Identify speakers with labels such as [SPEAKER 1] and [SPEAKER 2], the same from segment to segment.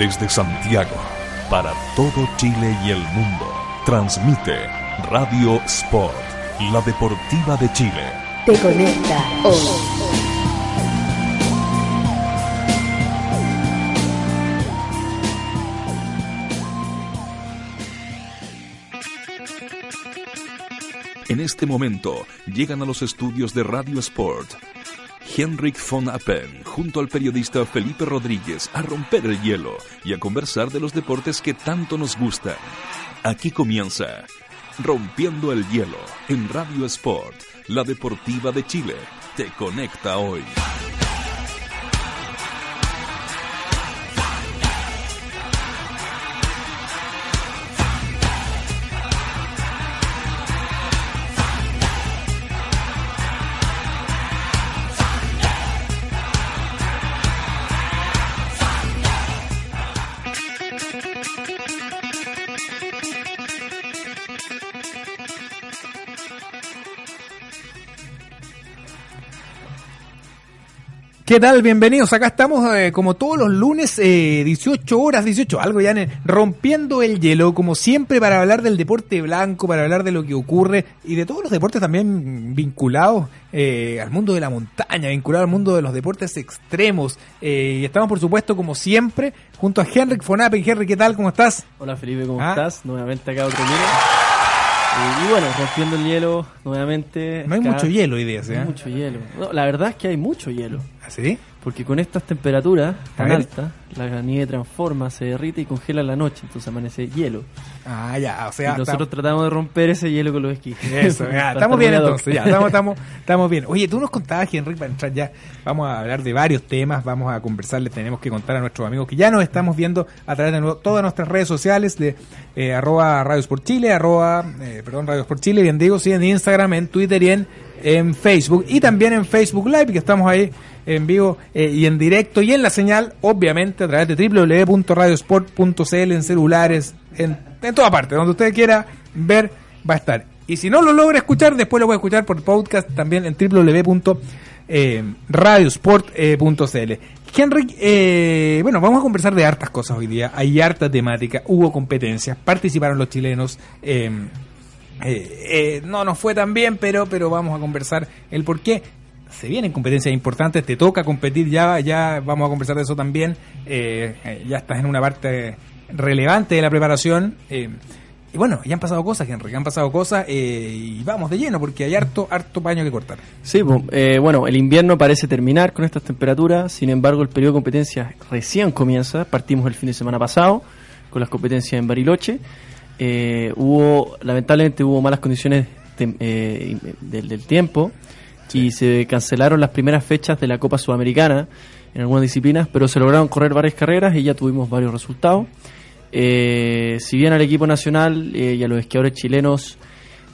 [SPEAKER 1] Desde Santiago, para todo Chile y el mundo, transmite Radio Sport, la deportiva de Chile.
[SPEAKER 2] Te conecta hoy.
[SPEAKER 1] En este momento llegan a los estudios de Radio Sport Henrik von Appen junto al periodista Felipe Rodríguez a romper el hielo y a conversar de los deportes que tanto nos gustan. Aquí comienza Rompiendo el Hielo en Radio Sport, la deportiva de Chile. Te conecta hoy.
[SPEAKER 3] ¿Qué tal? Bienvenidos. Acá estamos eh, como todos los lunes, eh, 18 horas, 18, algo ya en- rompiendo el hielo, como siempre para hablar del deporte blanco, para hablar de lo que ocurre y de todos los deportes también vinculados eh, al mundo de la montaña, vinculados al mundo de los deportes extremos. Eh, y estamos, por supuesto, como siempre, junto a Henrik Fonapen. Henrik, ¿qué tal? ¿Cómo estás?
[SPEAKER 4] Hola Felipe, ¿cómo
[SPEAKER 3] Ah.
[SPEAKER 4] estás? Nuevamente acá otro. Eh, y bueno, rompiendo el hielo nuevamente.
[SPEAKER 3] No hay
[SPEAKER 4] acá.
[SPEAKER 3] mucho hielo hoy día, ¿sí?
[SPEAKER 4] No hay
[SPEAKER 3] ¿eh?
[SPEAKER 4] mucho hielo. No, la verdad es que hay mucho hielo.
[SPEAKER 3] ¿Así?
[SPEAKER 4] Porque con estas temperaturas tan altas, la nieve transforma, se derrite y congela en la noche. Entonces amanece hielo.
[SPEAKER 3] Ah, ya, o
[SPEAKER 4] y
[SPEAKER 3] sea,
[SPEAKER 4] nosotros
[SPEAKER 3] está-
[SPEAKER 4] tratamos de romper ese hielo con los esquís.
[SPEAKER 3] Eso, ya, estamos bien entonces, ya, estamos, estamos, estamos bien. Oye, tú nos contabas, Henrik, para entrar ya, vamos a hablar de varios temas, vamos a conversar, les tenemos que contar a nuestros amigos que ya nos estamos viendo a través de nuevo- todas nuestras redes sociales de eh, arroba radios por Chile, arroba, eh, perdón, radios por Chile, bien digo, sí, en Instagram, en Twitter y en, en Facebook, y también en Facebook Live, que estamos ahí en vivo eh, y en directo y en la señal, obviamente, a través de www.radiosport.cl en celulares, en, en toda parte, donde usted quiera ver, va a estar. Y si no lo logra escuchar, después lo puede escuchar por podcast también en www.radiosport.cl. Henrik, eh, bueno, vamos a conversar de hartas cosas hoy día. Hay harta temática, hubo competencias, participaron los chilenos. eh, eh, eh, no nos fue tan bien, pero, pero vamos a conversar el por qué. Se vienen competencias importantes, te toca competir ya, ya vamos a conversar de eso también. Eh, eh, ya estás en una parte relevante de la preparación. eh, y bueno, ya han pasado cosas, Henry, han pasado cosas y vamos de lleno porque hay harto, harto paño que cortar.
[SPEAKER 4] Sí, bueno, el invierno parece terminar con estas temperaturas, sin embargo el periodo de competencias recién comienza, partimos el fin de semana pasado con las competencias en Bariloche, Eh, hubo, lamentablemente hubo malas condiciones eh, del, del tiempo y se cancelaron las primeras fechas de la Copa Sudamericana en algunas disciplinas, pero se lograron correr varias carreras y ya tuvimos varios resultados. Eh, si bien al equipo nacional eh, y a los esquiadores chilenos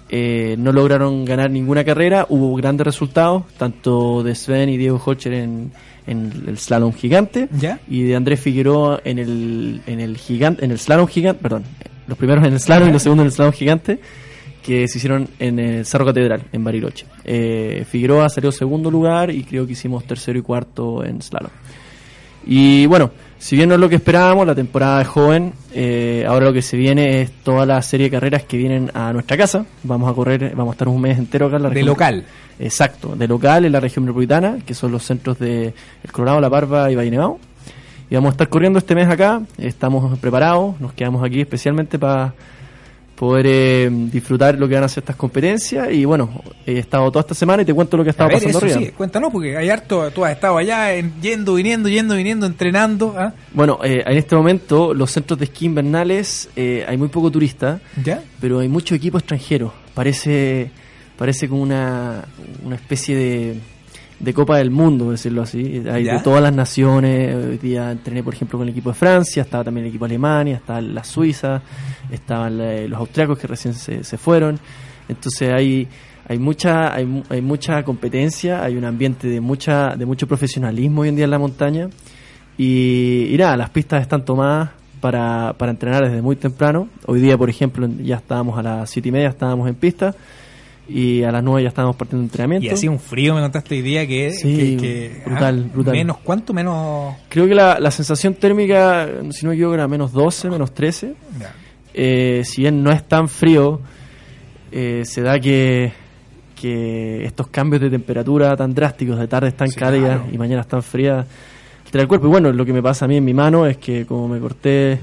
[SPEAKER 4] eh, no lograron ganar ninguna carrera, hubo grandes resultados, tanto de Sven y Diego Hocher en, en el slalom gigante
[SPEAKER 3] ¿Ya?
[SPEAKER 4] y de Andrés Figueroa en el, en el gigante, en el slalom gigante, perdón, los primeros en el slalom y los segundos en el slalom gigante, que se hicieron en el Cerro Catedral, en Bariloche. Eh, Figueroa salió segundo lugar y creo que hicimos tercero y cuarto en slalom. Y bueno, si bien no es lo que esperábamos, la temporada es joven, eh, ahora lo que se viene es toda la serie de carreras que vienen a nuestra casa. Vamos a correr, vamos a estar un mes entero acá en la
[SPEAKER 3] De
[SPEAKER 4] región.
[SPEAKER 3] local.
[SPEAKER 4] Exacto, de local en la región metropolitana, que son los centros de El Colorado, La Parva y Valle Nevado. Y vamos a estar corriendo este mes acá, estamos preparados, nos quedamos aquí especialmente para poder eh, disfrutar lo que van a ser estas competencias. Y bueno, he estado toda esta semana y te cuento lo que ha
[SPEAKER 3] A
[SPEAKER 4] estado
[SPEAKER 3] ver,
[SPEAKER 4] pasando
[SPEAKER 3] eso
[SPEAKER 4] arriba.
[SPEAKER 3] sí, cuéntanos porque hay harto, tú has estado allá en- yendo, viniendo, yendo, viniendo, entrenando. ¿ah?
[SPEAKER 4] Bueno, eh, en este momento los centros de esquí invernales eh, hay muy poco turista,
[SPEAKER 3] ¿Ya?
[SPEAKER 4] pero hay mucho equipo extranjero. Parece, parece como una, una especie de, de Copa del Mundo, por decirlo así. Hay
[SPEAKER 3] ¿Ya?
[SPEAKER 4] de todas las naciones. Hoy día entrené, por ejemplo, con el equipo de Francia, estaba también el equipo de Alemania, estaba la Suiza, estaban eh, los austriacos que recién se, se fueron. Entonces hay hay mucha hay, hay mucha competencia, hay un ambiente de mucha de mucho profesionalismo hoy en día en la montaña. Y, y nada, las pistas están tomadas para, para entrenar desde muy temprano. Hoy día, por ejemplo, ya estábamos a las siete y media, estábamos en pista. Y a las 9 ya estábamos partiendo de entrenamiento.
[SPEAKER 3] Y hacía un frío, me contaste hoy día que...
[SPEAKER 4] Sí,
[SPEAKER 3] que- que-
[SPEAKER 4] brutal,
[SPEAKER 3] ah,
[SPEAKER 4] brutal.
[SPEAKER 3] Menos, ¿cuánto menos?
[SPEAKER 4] Creo que la, la sensación térmica, si no me equivoco, era menos 12, menos 13.
[SPEAKER 3] Ya.
[SPEAKER 4] Eh, si bien no es tan frío, eh, se da que, que estos cambios de temperatura tan drásticos, de tardes tan
[SPEAKER 3] Sí,
[SPEAKER 4] cálidas
[SPEAKER 3] claro.
[SPEAKER 4] y mañanas tan frías, altera el cuerpo. Y bueno, lo que me pasa a mí en mi mano es que como me corté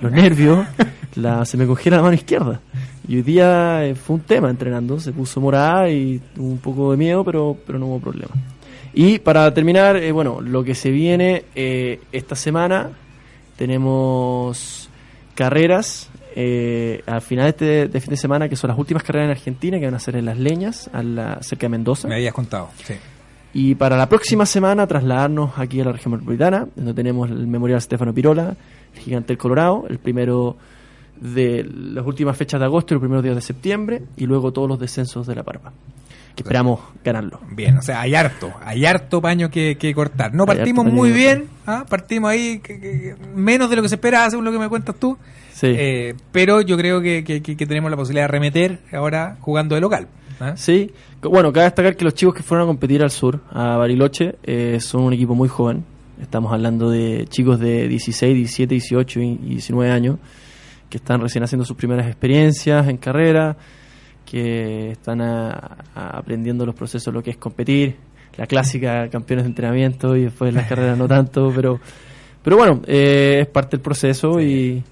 [SPEAKER 4] los nervios, la, se me congela la mano izquierda. Y hoy día eh, fue un tema entrenando, se puso morada y tuvo un poco de miedo, pero, pero no hubo problema. Y para terminar, eh, bueno, lo que se viene eh, esta semana, tenemos carreras eh, al final de este de fin de semana, que son las últimas carreras en Argentina, que van a ser en Las Leñas, a la, cerca de Mendoza.
[SPEAKER 3] Me habías contado, sí.
[SPEAKER 4] Y para la próxima semana trasladarnos aquí a la región metropolitana, donde tenemos el Memorial Stefano Pirola, el Gigante del Colorado, el primero de las últimas fechas de agosto y los primeros días de septiembre, y luego todos los descensos de la Parva, que esperamos ganarlo.
[SPEAKER 3] Bien, o sea, hay harto, hay harto paño que, que cortar. No partimos muy bien, ¿ah? partimos ahí que- que- menos de lo que se esperaba, según lo que me cuentas tú.
[SPEAKER 4] Sí.
[SPEAKER 3] Eh, pero yo creo que, que- tenemos la posibilidad de remeter ahora jugando de local. ¿ah?
[SPEAKER 4] Sí, bueno, cabe destacar que los chicos que fueron a competir al sur, a Bariloche, eh, son un equipo muy joven. Estamos hablando de chicos de 16, 17, 18 y y 19 años que están recién haciendo sus primeras experiencias en carrera, que están a- a- aprendiendo los procesos lo que es competir, la clásica campeones de entrenamiento y después las carreras no tanto, pero pero bueno, eh, es parte del proceso y,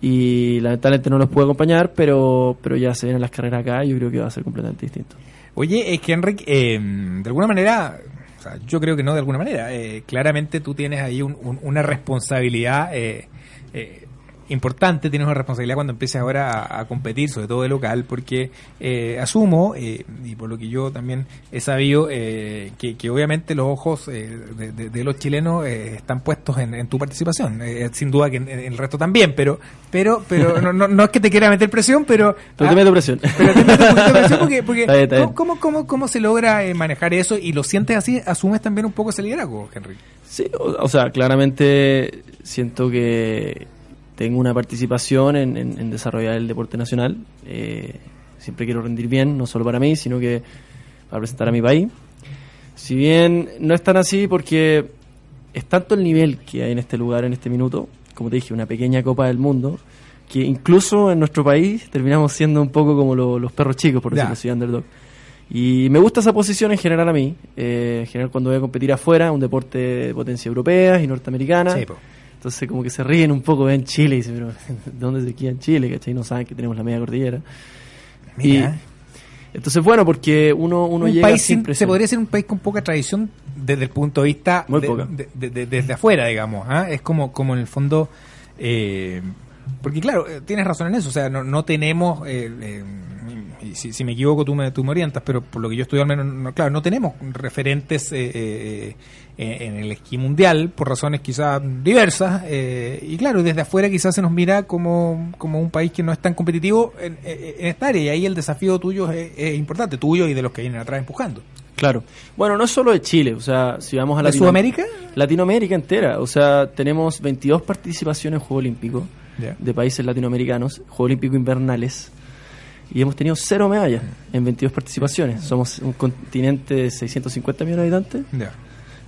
[SPEAKER 4] y lamentablemente no los puedo acompañar, pero pero ya se vienen las carreras acá y yo creo que va a ser completamente distinto.
[SPEAKER 3] Oye, es que Enrique, eh, de alguna manera, o sea, yo creo que no de alguna manera, eh, claramente tú tienes ahí un- un- una responsabilidad eh, eh, importante, tienes una responsabilidad cuando empieces ahora a, a competir, sobre todo de local, porque eh, asumo, eh, y por lo que yo también he sabido, eh, que, que obviamente los ojos eh, de, de- de los chilenos están puestos en, en tu participación, sin duda que en, en el resto también, pero pero pero no, no, no es que te quiera meter presión, pero...
[SPEAKER 4] Pero
[SPEAKER 3] ah,
[SPEAKER 4] te meto presión.
[SPEAKER 3] pero te meto un poquito de presión porque, porque
[SPEAKER 4] Está bien, está bien.
[SPEAKER 3] ¿cómo, cómo, cómo se logra manejar eso y lo sientes así? ¿Asumes también un poco ese liderazgo, Henry?
[SPEAKER 4] Sí, o, o sea, claramente siento que tengo una participación en, en- en desarrollar el deporte nacional. Eh, siempre quiero rendir bien, no solo para mí, sino que para presentar a mi país. Si bien no es tan así porque es tanto el nivel que hay en este lugar, en este minuto, como te dije, una pequeña Copa del Mundo, que incluso en nuestro país terminamos siendo un poco como lo- los perros chicos, por decirlo así, underdog. Y me gusta esa posición en general a mí, eh, en general cuando voy a competir afuera, un deporte de potencia europea y norteamericana.
[SPEAKER 3] Sí, po.
[SPEAKER 4] Entonces como que se ríen un poco, ven Chile y dicen, pero ¿de dónde se queda en Chile? ¿Cachai? No saben que tenemos la media cordillera.
[SPEAKER 3] Mira.
[SPEAKER 4] Y, entonces bueno, porque uno, uno
[SPEAKER 3] un
[SPEAKER 4] llega
[SPEAKER 3] país
[SPEAKER 4] sin
[SPEAKER 3] sin- se podría ser un país con poca tradición desde el punto de vista
[SPEAKER 4] Muy
[SPEAKER 3] de-
[SPEAKER 4] poca.
[SPEAKER 3] de- de- de- desde afuera, digamos. ¿ah? Es como, como en el fondo... eh, porque claro, eh, tienes razón en eso, o sea, no, no tenemos... eh, si, si me equivoco tú me, tú me orientas, pero por lo que yo estudio al menos, no, claro, no tenemos referentes eh, eh, eh, en el esquí mundial, por razones quizás diversas, eh, y claro, desde afuera quizás se nos mira como, como un país que no es tan competitivo en, esta área, y ahí el desafío tuyo es, es importante, tuyo y de los que vienen atrás empujando.
[SPEAKER 4] Claro. Bueno, no es solo de Chile, o sea, si vamos a
[SPEAKER 3] ¿De
[SPEAKER 4] Latino-
[SPEAKER 3] Sudamérica?
[SPEAKER 4] Latinoamérica entera, o sea, tenemos 22 participaciones en Juegos Olímpicos de países latinoamericanos, Juegos Olímpicos invernales, y hemos tenido cero medallas en 22 participaciones. Somos un continente de 650 millones de habitantes.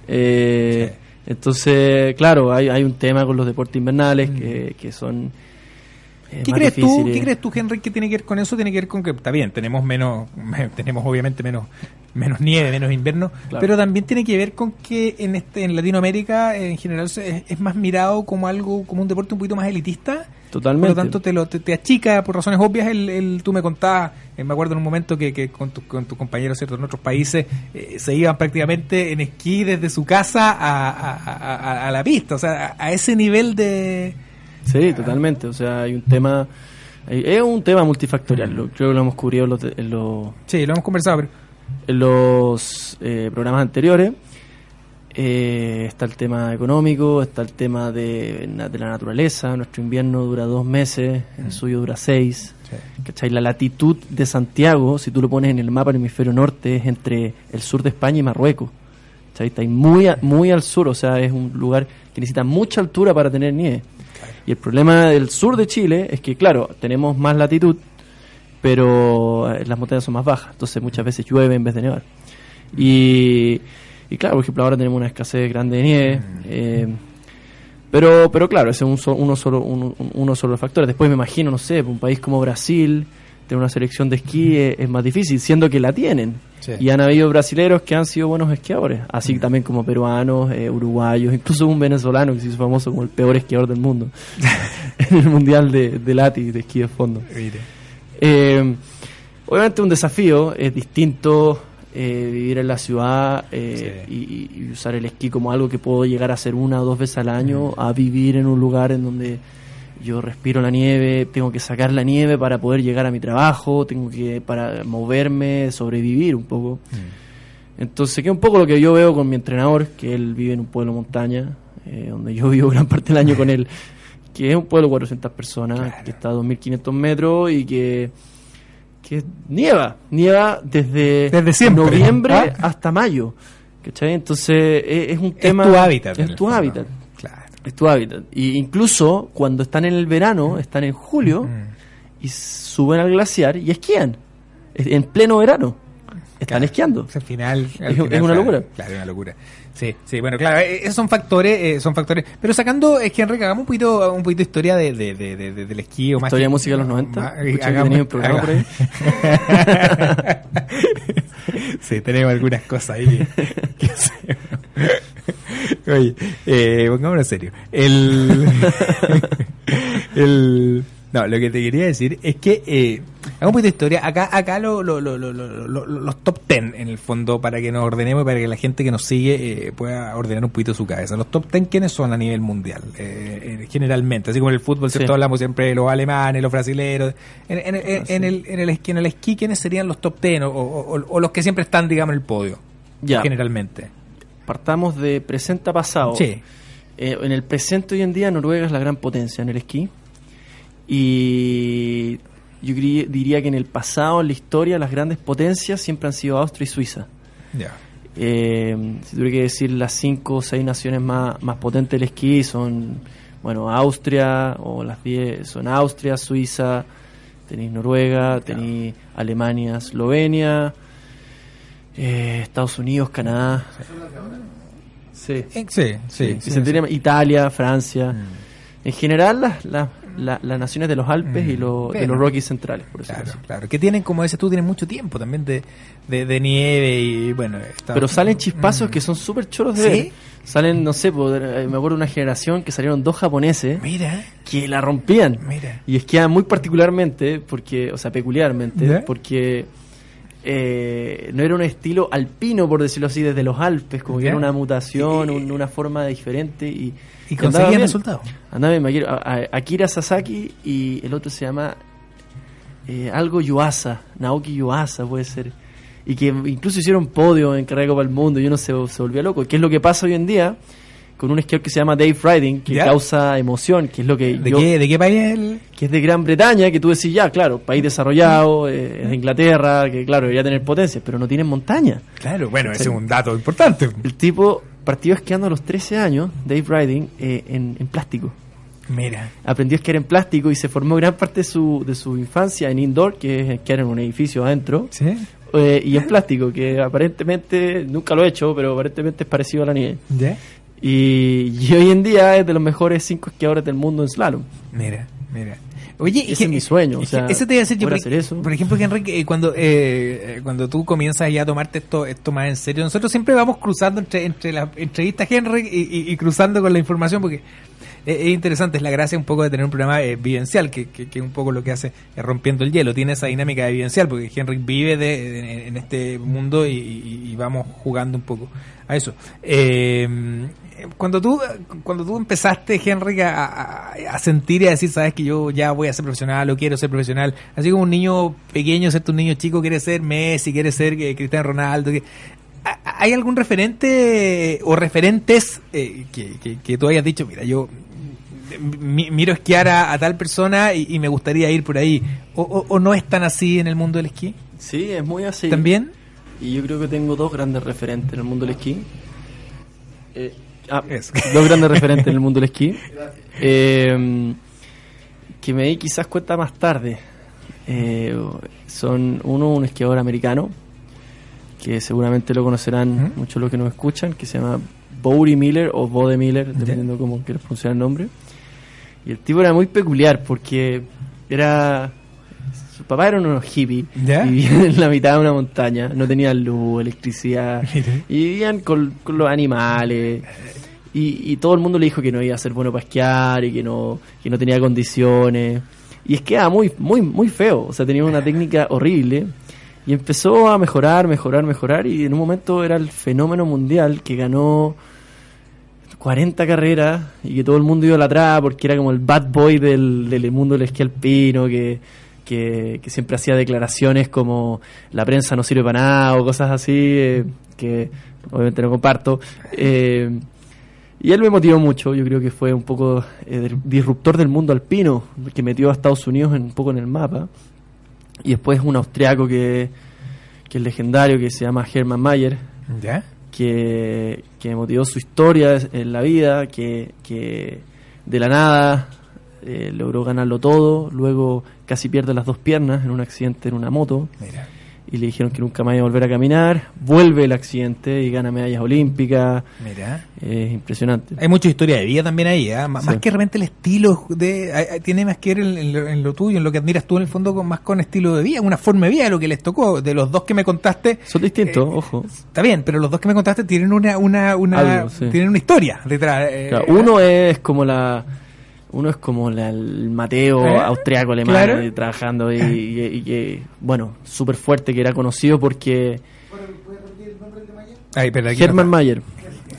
[SPEAKER 4] Eh, Entonces, claro, hay, hay un tema con los deportes invernales que, que son... eh,
[SPEAKER 3] ¿Qué crees tú. ¿Qué crees tú, Henry, que tiene que ver con eso? Tiene que ver con que, está bien, tenemos menos, tenemos obviamente menos, menos nieve, menos invierno,
[SPEAKER 4] Claro.
[SPEAKER 3] pero también tiene que ver con que en este, en Latinoamérica en general es, es más mirado como algo, como un deporte un poquito más elitista.
[SPEAKER 4] Totalmente.
[SPEAKER 3] Por lo tanto, te, lo, te, te achica por razones obvias. El, el- tú me contabas, eh, me acuerdo en un momento que, que con, tu- con tus compañeros ¿cierto? en otros países eh, se iban prácticamente en esquí desde su casa a, a- a- a- a la pista. O sea, a, ese nivel de.
[SPEAKER 4] Sí, totalmente. O sea, hay un tema... Es un tema multifactorial. lo- creo que lo hemos cubrido en los, de- en los,
[SPEAKER 3] Sí, lo hemos conversado, pero.
[SPEAKER 4] en los eh, programas anteriores. Eh, está el tema económico, está el tema de, de la naturaleza. Nuestro invierno dura dos meses, el suyo dura seis. ¿Cachai? La latitud de Santiago, si tú lo pones en el mapa del hemisferio norte, es entre el sur de España y Marruecos. ¿Cachai? Está muy, a- muy al sur, o sea, es un lugar que necesita mucha altura para tener nieve. Y el problema del sur de Chile es que, claro, tenemos más latitud, pero eh, las montañas son más bajas, entonces muchas veces llueve en vez de nevar. Y, y claro, por ejemplo, ahora tenemos una escasez grande de nieve. eh, pero, pero claro, ese es un so- uno, solo, un- un- uno solo de los factores. Después me imagino, no sé, un país como Brasil, tener una selección de esquí es, es más difícil, siendo que la tienen.
[SPEAKER 3] Sí.
[SPEAKER 4] Y han habido brasileros que han sido buenos esquiadores, así también como peruanos, eh, uruguayos, incluso un venezolano que se hizo famoso como el peor esquiador del mundo en el Mundial de, de Lati, de esquí de fondo. Eh, obviamente un desafío, es distinto eh, vivir en la ciudad eh, y, y- y usar el esquí como algo que puedo llegar a hacer una o dos veces al año, a vivir en un lugar en donde yo respiro la nieve, tengo que sacar la nieve para poder llegar a mi trabajo, tengo que para moverme, sobrevivir un poco. Entonces, que es un poco lo que yo veo con mi entrenador, que él vive en un pueblo montaña, eh, donde yo vivo gran parte del año con él, que es un pueblo de 400 personas, que está a 2.500 metros y que, que nieva, nieva desde,
[SPEAKER 3] Desde siempre,
[SPEAKER 4] noviembre
[SPEAKER 3] ¿ah?
[SPEAKER 4] hasta mayo. ¿cachai? Entonces, es, es un
[SPEAKER 3] Es
[SPEAKER 4] tema...
[SPEAKER 3] tu hábitat.
[SPEAKER 4] Es tu hábitat.
[SPEAKER 3] Claro.
[SPEAKER 4] Es tu hábitat. Y incluso cuando están en el verano, están en julio
[SPEAKER 3] Mm.
[SPEAKER 4] y suben al glaciar y esquían. Es- En pleno verano. Están
[SPEAKER 3] Claro.
[SPEAKER 4] esquiando.
[SPEAKER 3] O sea, al final, al
[SPEAKER 4] Es-
[SPEAKER 3] final,
[SPEAKER 4] es una locura.
[SPEAKER 3] Claro, es una locura. Sí, sí, bueno, claro, eh, esos son factores, eh, son factores. Pero sacando, es que Enrique, hagamos un poquito, un poquito de historia de, de, de, de- de- del esquí o más.
[SPEAKER 4] Historia de música de los 90.
[SPEAKER 3] más- hagamos-
[SPEAKER 4] un programa por ahí.
[SPEAKER 3] sí, tenemos algunas cosas ahí que. Oye, eh, pongámonos en serio. El, el, no, lo que te quería decir es que, eh, hagamos un poquito de historia. Acá, acá lo, lo- lo- lo- lo- lo- los top 10 en el fondo para que nos ordenemos y para que la gente que nos sigue eh, pueda ordenar un poquito su cabeza. Los top 10, ¿quiénes son a nivel mundial? Eh, eh, generalmente, así como en el fútbol, ¿cierto?
[SPEAKER 4] Sí.
[SPEAKER 3] Hablamos siempre de los alemanes, los brasileños. En, en- en-
[SPEAKER 4] Ah, sí.
[SPEAKER 3] en el, en, el esquí, en el esquí, ¿quiénes serían los top 10 o, o- o- o los que siempre están, digamos, en el podio?
[SPEAKER 4] Ya.
[SPEAKER 3] Generalmente.
[SPEAKER 4] Partamos de presente a pasado.
[SPEAKER 3] Sí.
[SPEAKER 4] Eh, en el presente hoy en día Noruega es la gran potencia en el esquí. Y yo diría que en el pasado, en la historia, las grandes potencias siempre han sido Austria y Suiza.
[SPEAKER 3] Ya.
[SPEAKER 4] Eh, si tuviera que decir las cinco o seis naciones más, más potentes del esquí son, bueno, Austria, o las 10 son Austria, Suiza, tenéis Noruega, tenéis Alemania, Eslovenia, eh, Estados Unidos, Canadá. Sí.
[SPEAKER 3] Sí, sí.
[SPEAKER 4] Sí,
[SPEAKER 3] sí,
[SPEAKER 4] Italia, Francia.
[SPEAKER 3] Mm.
[SPEAKER 4] En general, las, las, las- las naciones de los Alpes
[SPEAKER 3] Mm.
[SPEAKER 4] y los, de los Rockies centrales, por decirlo
[SPEAKER 3] Claro, claro. Que tienen, como dices tú, tienen mucho tiempo también de, de, de nieve y bueno. está-
[SPEAKER 4] Pero salen chispazos
[SPEAKER 3] Mm.
[SPEAKER 4] que son súper choros de
[SPEAKER 3] ¿Sí?
[SPEAKER 4] ver. Salen, no sé, eh, me acuerdo de una generación que salieron dos japoneses
[SPEAKER 3] Mira,
[SPEAKER 4] que la rompían.
[SPEAKER 3] mira.
[SPEAKER 4] Y esquiaban muy particularmente, porque, o sea, peculiarmente,
[SPEAKER 3] ¿Ya?
[SPEAKER 4] porque eh, no era un estilo alpino, por decirlo así, desde los Alpes, como que era una mutación,
[SPEAKER 3] Y-
[SPEAKER 4] un- una forma diferente. Y,
[SPEAKER 3] Y conseguían resultados.
[SPEAKER 4] Andaba bien, Akira Sasaki y el otro se llama eh, algo Yuasa, Naoki Yuasa puede ser. Y que incluso hicieron podio en carrera Copa del Mundo y uno se, se volvía loco. ¿Qué es lo que pasa hoy en día? Con un esquiador que se llama Dave Riding, que
[SPEAKER 3] ¿Ya?
[SPEAKER 4] causa emoción, que es lo que
[SPEAKER 3] ¿De,
[SPEAKER 4] yo-
[SPEAKER 3] qué, ¿De qué país es el...?
[SPEAKER 4] que es de Gran Bretaña, que tú decís, ya, claro, país desarrollado, eh, es de Inglaterra, que claro, debería tener potencia, pero no tienen montaña.
[SPEAKER 3] Claro, bueno, ese
[SPEAKER 4] Sí.
[SPEAKER 3] es un dato importante.
[SPEAKER 4] El tipo partió esquiando a los 13 años, Dave Riding, eh, en, en plástico.
[SPEAKER 3] Mira.
[SPEAKER 4] aprendió a esquiar en plástico y se formó gran parte de su, de su infancia en indoor, que es esquiar en un edificio adentro,
[SPEAKER 3] ¿Sí?
[SPEAKER 4] eh, y en plástico, que aparentemente, nunca lo he hecho, pero aparentemente es parecido a la nieve.
[SPEAKER 3] ¿Ya?
[SPEAKER 4] Y, y hoy en día es de los mejores cinco esquiadores del mundo en slalom.
[SPEAKER 3] Mira, mira. Oye,
[SPEAKER 4] Ese es mi sueño, o sea,
[SPEAKER 3] eso te iba a decir yo. Por,
[SPEAKER 4] hacer eso.
[SPEAKER 3] por ejemplo, Enrique, eh, cuando, eh, eh, cuando tú comienzas ya a tomarte esto, esto más en serio, nosotros siempre vamos cruzando entre, entre las entrevistas, Henry, y, y- y cruzando con la información, porque es, es interesante, es la gracia un poco de tener un programa eh, vivencial, que, que, que un poco lo que hace es rompiendo el hielo, tiene esa dinámica de vivencial, porque Henry vive de, de- en este mundo y, y- y vamos jugando un poco a eso. Eh, cuando tú cuando tú empezaste, Henry, a, a- a sentir y a decir, sabes que yo ya voy a ser profesional o quiero ser profesional, así como un niño pequeño, ¿cierto? Un niño chico quiere ser Messi, quiere ser eh, Cristiano Ronaldo. que- ¿ha- ¿Hay algún referente o referentes eh, que, que, que tú hayas dicho, mira, yo mi- miro esquiar a, a tal persona y, y me gustaría ir por ahí? O, o- o no es tan así en el mundo del esquí?
[SPEAKER 4] Sí, es muy así.
[SPEAKER 3] ¿También?
[SPEAKER 4] Y yo creo que tengo dos grandes referentes en el mundo del esquí. Eh, ah, dos grandes referentes en el mundo del esquí. Eh, que me di quizás cuenta más tarde. Eh, son uno, un esquiador americano, que seguramente lo conocerán
[SPEAKER 3] Ujú.
[SPEAKER 4] muchos los que nos escuchan, que se llama Bode Miller o Bode Miller, dependiendo cómo quieras pronunciar el nombre. Y el tipo era muy peculiar porque era... Su papá era unos hippies,
[SPEAKER 3] ¿Ya?
[SPEAKER 4] vivían en la mitad de una montaña, no tenían luz, electricidad,
[SPEAKER 3] Mire.
[SPEAKER 4] y vivían con, con los animales. Y, y todo el mundo le dijo que no iba a ser bueno para esquiar y que no, que no tenía condiciones. Y esquiaba muy, muy, muy feo. O sea, tenía una técnica horrible. Y empezó a mejorar, mejorar, mejorar. Y en un momento era el fenómeno mundial que ganó 40 carreras y que todo el mundo iba atrás porque era como el bad boy del, del mundo del esquí alpino que, que, que siempre hacía declaraciones como la prensa no sirve para nada o cosas así eh, que obviamente no comparto. Eh, y él me motivó mucho, yo creo que fue un poco eh, disruptor del mundo alpino, que metió a Estados Unidos en- un poco en el mapa. Y después un austriaco que, que es legendario, que se llama Hermann Mayer,
[SPEAKER 3] ¿Ya?
[SPEAKER 4] que, que motivó su historia en la vida, que, que de la nada eh, logró ganarlo todo, luego casi pierde las dos piernas en un accidente en una moto
[SPEAKER 3] Mira.
[SPEAKER 4] y le dijeron que nunca más iba a volver a caminar, vuelve el accidente y gana medallas olímpicas,
[SPEAKER 3] Mira.
[SPEAKER 4] es impresionante.
[SPEAKER 3] Hay mucha historia de vida también ahí, ¿ah?
[SPEAKER 4] Sí.
[SPEAKER 3] más que realmente el estilo de tiene más que ver en, en lo, en lo tuyo, en lo que admiras tú en el fondo con más con estilo de vida, una forma de vida de lo que les tocó. De los dos que me contaste,
[SPEAKER 4] Son distintos,
[SPEAKER 3] Eh,
[SPEAKER 4] ojo.
[SPEAKER 3] está bien, pero los dos que me contaste tienen una una una
[SPEAKER 4] Algo, sí.
[SPEAKER 3] tienen una historia detrás. eh,
[SPEAKER 4] Claro, uno es como la uno es como la- el Mateo
[SPEAKER 3] ¿Eh?
[SPEAKER 4] austriaco alemán
[SPEAKER 3] Claro.
[SPEAKER 4] eh, trabajando y, y- y que bueno súper fuerte que era conocido porque
[SPEAKER 3] Ay, pero aquí
[SPEAKER 4] Hermann
[SPEAKER 3] no-
[SPEAKER 4] Mayer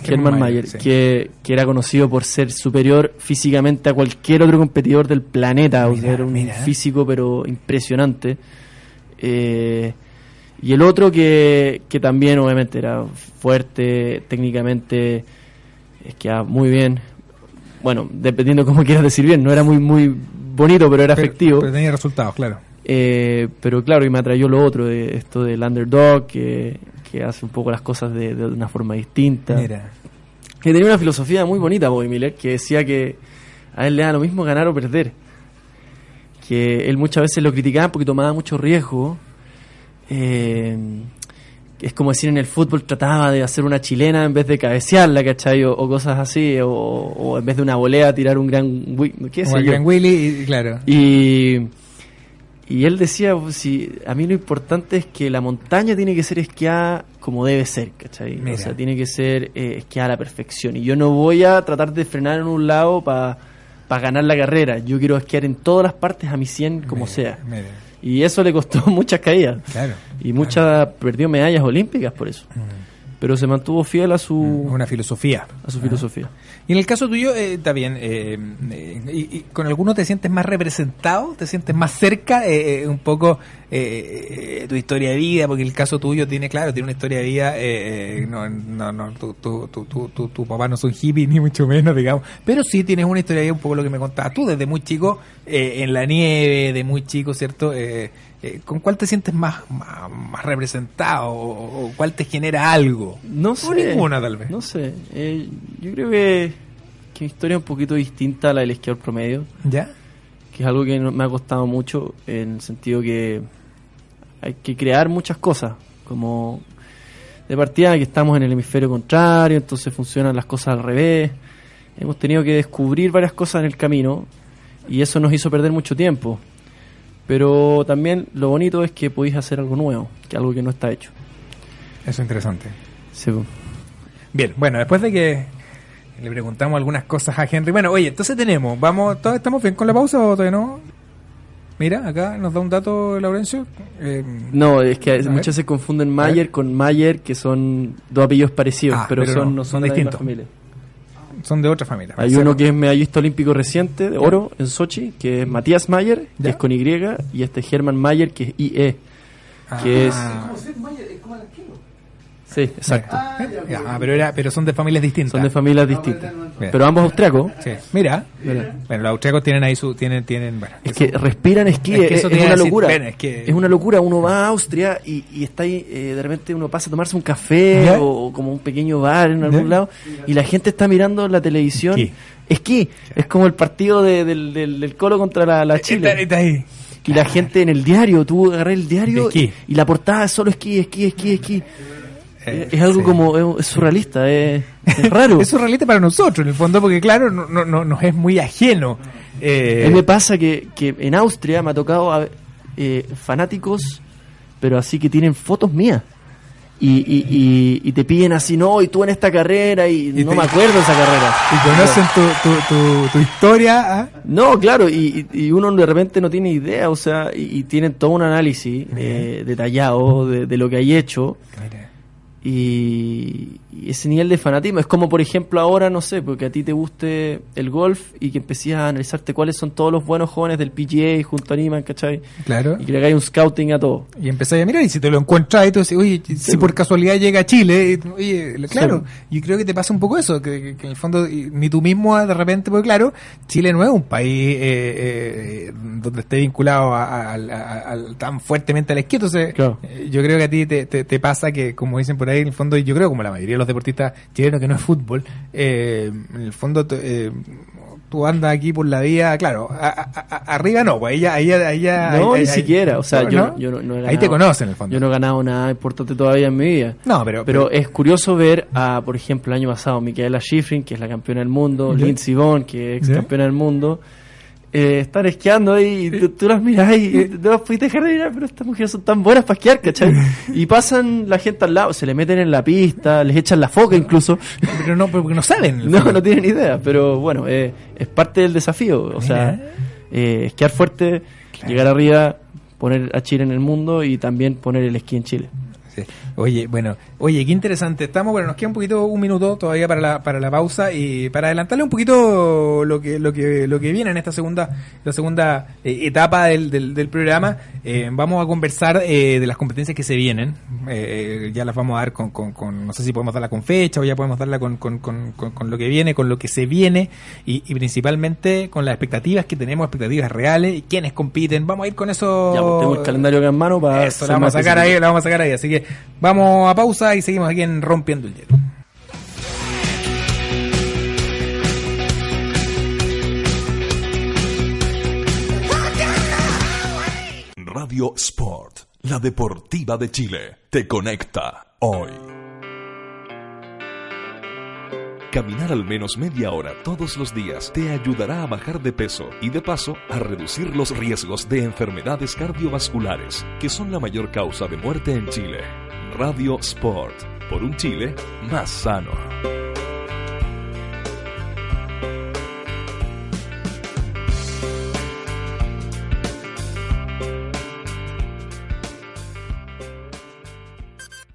[SPEAKER 4] Hermann
[SPEAKER 3] Mayer,
[SPEAKER 4] Mayer
[SPEAKER 3] sí.
[SPEAKER 4] que, que era conocido por ser superior físicamente a cualquier otro competidor del planeta o
[SPEAKER 3] Mira,
[SPEAKER 4] sea era un
[SPEAKER 3] mira.
[SPEAKER 4] físico pero impresionante Eh, y el otro que, que también obviamente era fuerte técnicamente esquiaba muy bien bueno dependiendo cómo quieras decir bien no era muy muy bonito pero era
[SPEAKER 3] pero-
[SPEAKER 4] efectivo
[SPEAKER 3] Pero tenía resultados, claro.
[SPEAKER 4] eh, pero claro, y me atrayó lo otro, de esto del underdog, que, que hace un poco las cosas de, de una forma distinta.
[SPEAKER 3] Mira.
[SPEAKER 4] Que tenía una filosofía muy bonita, Bobby Miller, que decía que a él le da lo mismo ganar o perder. Que él muchas veces lo criticaba porque tomaba mucho riesgo. Eh, es como decir en el fútbol trataba de hacer una chilena en vez de cabecearla, ¿cachai? O, o cosas así, o, o en vez de una volea tirar un gran... ¿Qué sé
[SPEAKER 3] el
[SPEAKER 4] yo?
[SPEAKER 3] Gran Willy, y, claro.
[SPEAKER 4] Y, y él decía, pues, si, a mí lo importante es que la montaña tiene que ser esquiada como debe ser, ¿cachai?
[SPEAKER 3] Mira.
[SPEAKER 4] O sea, tiene que ser eh, esquiada a la perfección. Y yo no voy a tratar de frenar en un lado para ganar la carrera. Yo quiero esquiar en todas las partes a mi 100 como
[SPEAKER 3] Mira,
[SPEAKER 4] sea.
[SPEAKER 3] mira.
[SPEAKER 4] Y eso le costó muchas caídas.
[SPEAKER 3] Claro.
[SPEAKER 4] Y muchas perdió medallas olímpicas por eso. Pero se mantuvo fiel a su,
[SPEAKER 3] Una filosofía.
[SPEAKER 4] a su filosofía.
[SPEAKER 3] Y en el caso tuyo, eh, está bien, eh, eh, y, y con alguno te sientes más representado, te sientes más cerca, eh, eh, un poco tu historia de vida, porque el caso tuyo tiene, claro, tiene una historia de vida, no, no, no, tu, tu, tu, tu, papá no son hippie, ni mucho menos, digamos, pero sí tienes una historia de vida, un poco lo que me contabas tú, desde muy chico, eh, en la nieve, de muy chico, ¿cierto? Eh, ¿Con cuál te sientes más, más, más representado o, o cuál te genera algo?
[SPEAKER 4] No
[SPEAKER 3] O
[SPEAKER 4] sé.
[SPEAKER 3] ninguna, tal vez.
[SPEAKER 4] No sé. Eh, yo creo que, que mi historia es un poquito distinta a la del esquiador promedio,
[SPEAKER 3] ¿Ya?
[SPEAKER 4] que es algo que me ha costado mucho en el sentido que hay que crear muchas cosas, como de partida que estamos en el hemisferio contrario, entonces funcionan las cosas al revés. Hemos tenido que descubrir varias cosas en el camino y eso nos hizo perder mucho tiempo. Pero también lo bonito es que podéis hacer algo nuevo, que algo que no está hecho.
[SPEAKER 3] Eso es interesante.
[SPEAKER 4] Sí.
[SPEAKER 3] Bien, bueno, después de que le preguntamos algunas cosas a Henry. Bueno, oye, entonces tenemos, vamos, ¿todos estamos bien con la pausa o todavía no? Mira, acá nos da un dato Laurencio. Eh,
[SPEAKER 4] No, es que muchas veces confunden Mayer con Mayer, que son dos apellidos parecidos,
[SPEAKER 3] Ah,
[SPEAKER 4] pero,
[SPEAKER 3] pero
[SPEAKER 4] son,
[SPEAKER 3] no,
[SPEAKER 4] no
[SPEAKER 3] son
[SPEAKER 4] son
[SPEAKER 3] distintos. Son de otra familia.
[SPEAKER 4] Hay uno que es medallista olímpico reciente de oro en Sochi, que es Matías Mayer, que
[SPEAKER 3] ¿Ya?
[SPEAKER 4] es con Y, y este Hermann Mayer, que es IE. que es-
[SPEAKER 3] Ah,
[SPEAKER 4] Sí, exacto.
[SPEAKER 3] ya, ah, pero, era, pero son de familias distintas.
[SPEAKER 4] Son de familias distintas. Pero ambos austriacos.
[SPEAKER 3] Sí. Mira,
[SPEAKER 4] Mira.
[SPEAKER 3] bueno, los austriacos tienen ahí su, tienen, tienen, bueno,
[SPEAKER 4] Es que respiran esquí,
[SPEAKER 3] Es que eso te
[SPEAKER 4] es una
[SPEAKER 3] decir,
[SPEAKER 4] locura.
[SPEAKER 3] ven, es que-
[SPEAKER 4] Es una locura. Uno va a Austria y, y está ahí, eh, de repente uno pasa a tomarse un café
[SPEAKER 3] ¿Ya?
[SPEAKER 4] o, como un pequeño bar en algún
[SPEAKER 3] ¿Ya?
[SPEAKER 4] lado y la gente está mirando la televisión.
[SPEAKER 3] Esquí.
[SPEAKER 4] Esquí. Es como el partido de- del, del, del Colo contra la, la
[SPEAKER 3] Está,
[SPEAKER 4] Chile.
[SPEAKER 3] está ahí.
[SPEAKER 4] y la gente en el diario, tú agarré el diario y la portada es solo esquí, esquí, esquí, esquí.
[SPEAKER 3] Eh,
[SPEAKER 4] es algo
[SPEAKER 3] sí.
[SPEAKER 4] como, es, surrealista, es, es raro.
[SPEAKER 3] Es surrealista para nosotros, en el fondo, porque claro, no, no, no- nos es muy ajeno. Eh,
[SPEAKER 4] A mí me pasa que, que en Austria me ha tocado a eh, fanáticos, pero así que tienen fotos mías. Y, y, y, y te piden así, no, y tú en esta carrera, y, no
[SPEAKER 3] te-
[SPEAKER 4] me acuerdo esa carrera.
[SPEAKER 3] y conocen tu, tu, tu, tu historia. ¿ah?
[SPEAKER 4] No, claro, y, uno de repente no tiene idea, o sea, y, tienen todo un análisis eh, detallado de, de lo que hay hecho. Y, y ese nivel de fanatismo es como, por ejemplo, ahora, no sé, porque a ti te guste el golf y que empecés a analizarte cuáles son todos los buenos jóvenes del PGA junto a Niman, ¿cachai?
[SPEAKER 3] Claro.
[SPEAKER 4] Y que le hagáis un scouting a todo.
[SPEAKER 3] Y empezáis a mirar y si te lo encuentras y tú dices, oye, si por casualidad llega a Chile, y oye, claro, yo creo que te pasa un poco eso, que, que- que en el fondo ni tú mismo de repente, porque claro, Chile no es un país eh, eh, donde esté vinculado a- a- a- tan fuertemente al esquí, entonces
[SPEAKER 4] Claro.
[SPEAKER 3] eh, yo creo que a ti te, te, te pasa que, como dicen por ahí, en el fondo, y yo creo como la mayoría de los deportistas chilenos que no es fútbol, eh, en el fondo... eh, Tú andas aquí por la vía, claro, a- a- a- arriba no, pues ahí ya, ahí ya- ahí ya-
[SPEAKER 4] No,
[SPEAKER 3] ahí-
[SPEAKER 4] ni
[SPEAKER 3] ahí-
[SPEAKER 4] siquiera, o sea,
[SPEAKER 3] ¿no?
[SPEAKER 4] yo, yo no, no he
[SPEAKER 3] Ahí te conocen, en el fondo.
[SPEAKER 4] Yo no he ganado nada importante todavía en mi vida.
[SPEAKER 3] No, pero,
[SPEAKER 4] Pero es curioso ver a, por ejemplo, el año pasado, Micaela Schifrin, que es la campeona del mundo,
[SPEAKER 3] Ya.
[SPEAKER 4] Lindsey Vonn, que es ex campeona del mundo, eh, estar esquiando ahí y tú, tú las miras y no las pudiste dejar de mirar, pero estas mujeres son tan buenas para esquiar, ¿cachai? Y pasan la gente al lado, se le meten en la pista, les echan la foca incluso.
[SPEAKER 3] pero no, porque no saben.
[SPEAKER 4] No, no tienen idea, pero bueno, eh, es parte del desafío. O sea, eh, esquiar fuerte, llegar arriba, poner a Chile en el mundo y también poner el esquí en Chile.
[SPEAKER 3] Sí. Oye, bueno, oye, qué interesante. Estamos, bueno, nos queda un poquito, un minuto todavía para la, para la pausa y para adelantarle un poquito lo que, lo que, lo que viene en esta segunda, la segunda eh, etapa del, del, del programa. Eh, vamos a conversar eh, de las competencias que se vienen. Eh, ya las vamos a dar con, con, con- no sé si podemos darla con fecha o ya podemos darla con, con, con, lo que viene, con lo que se viene y, y principalmente con las expectativas que tenemos, expectativas reales y quiénes compiten. Vamos a ir con eso.
[SPEAKER 4] Ya, pues, tengo el calendario acá en mano para.
[SPEAKER 3] Eso, la vamos a sacar ahí, la vamos a sacar ahí. Así que vamos a pausa y seguimos aquí en Rompiendo el Hielo.
[SPEAKER 1] Radio Sport, la deportiva de Chile, te conecta hoy. Caminar al menos media hora todos los días te ayudará a bajar de peso y de paso a reducir los riesgos de enfermedades cardiovasculares, que son la mayor causa de muerte en Chile. Radio Sport, por un Chile más sano.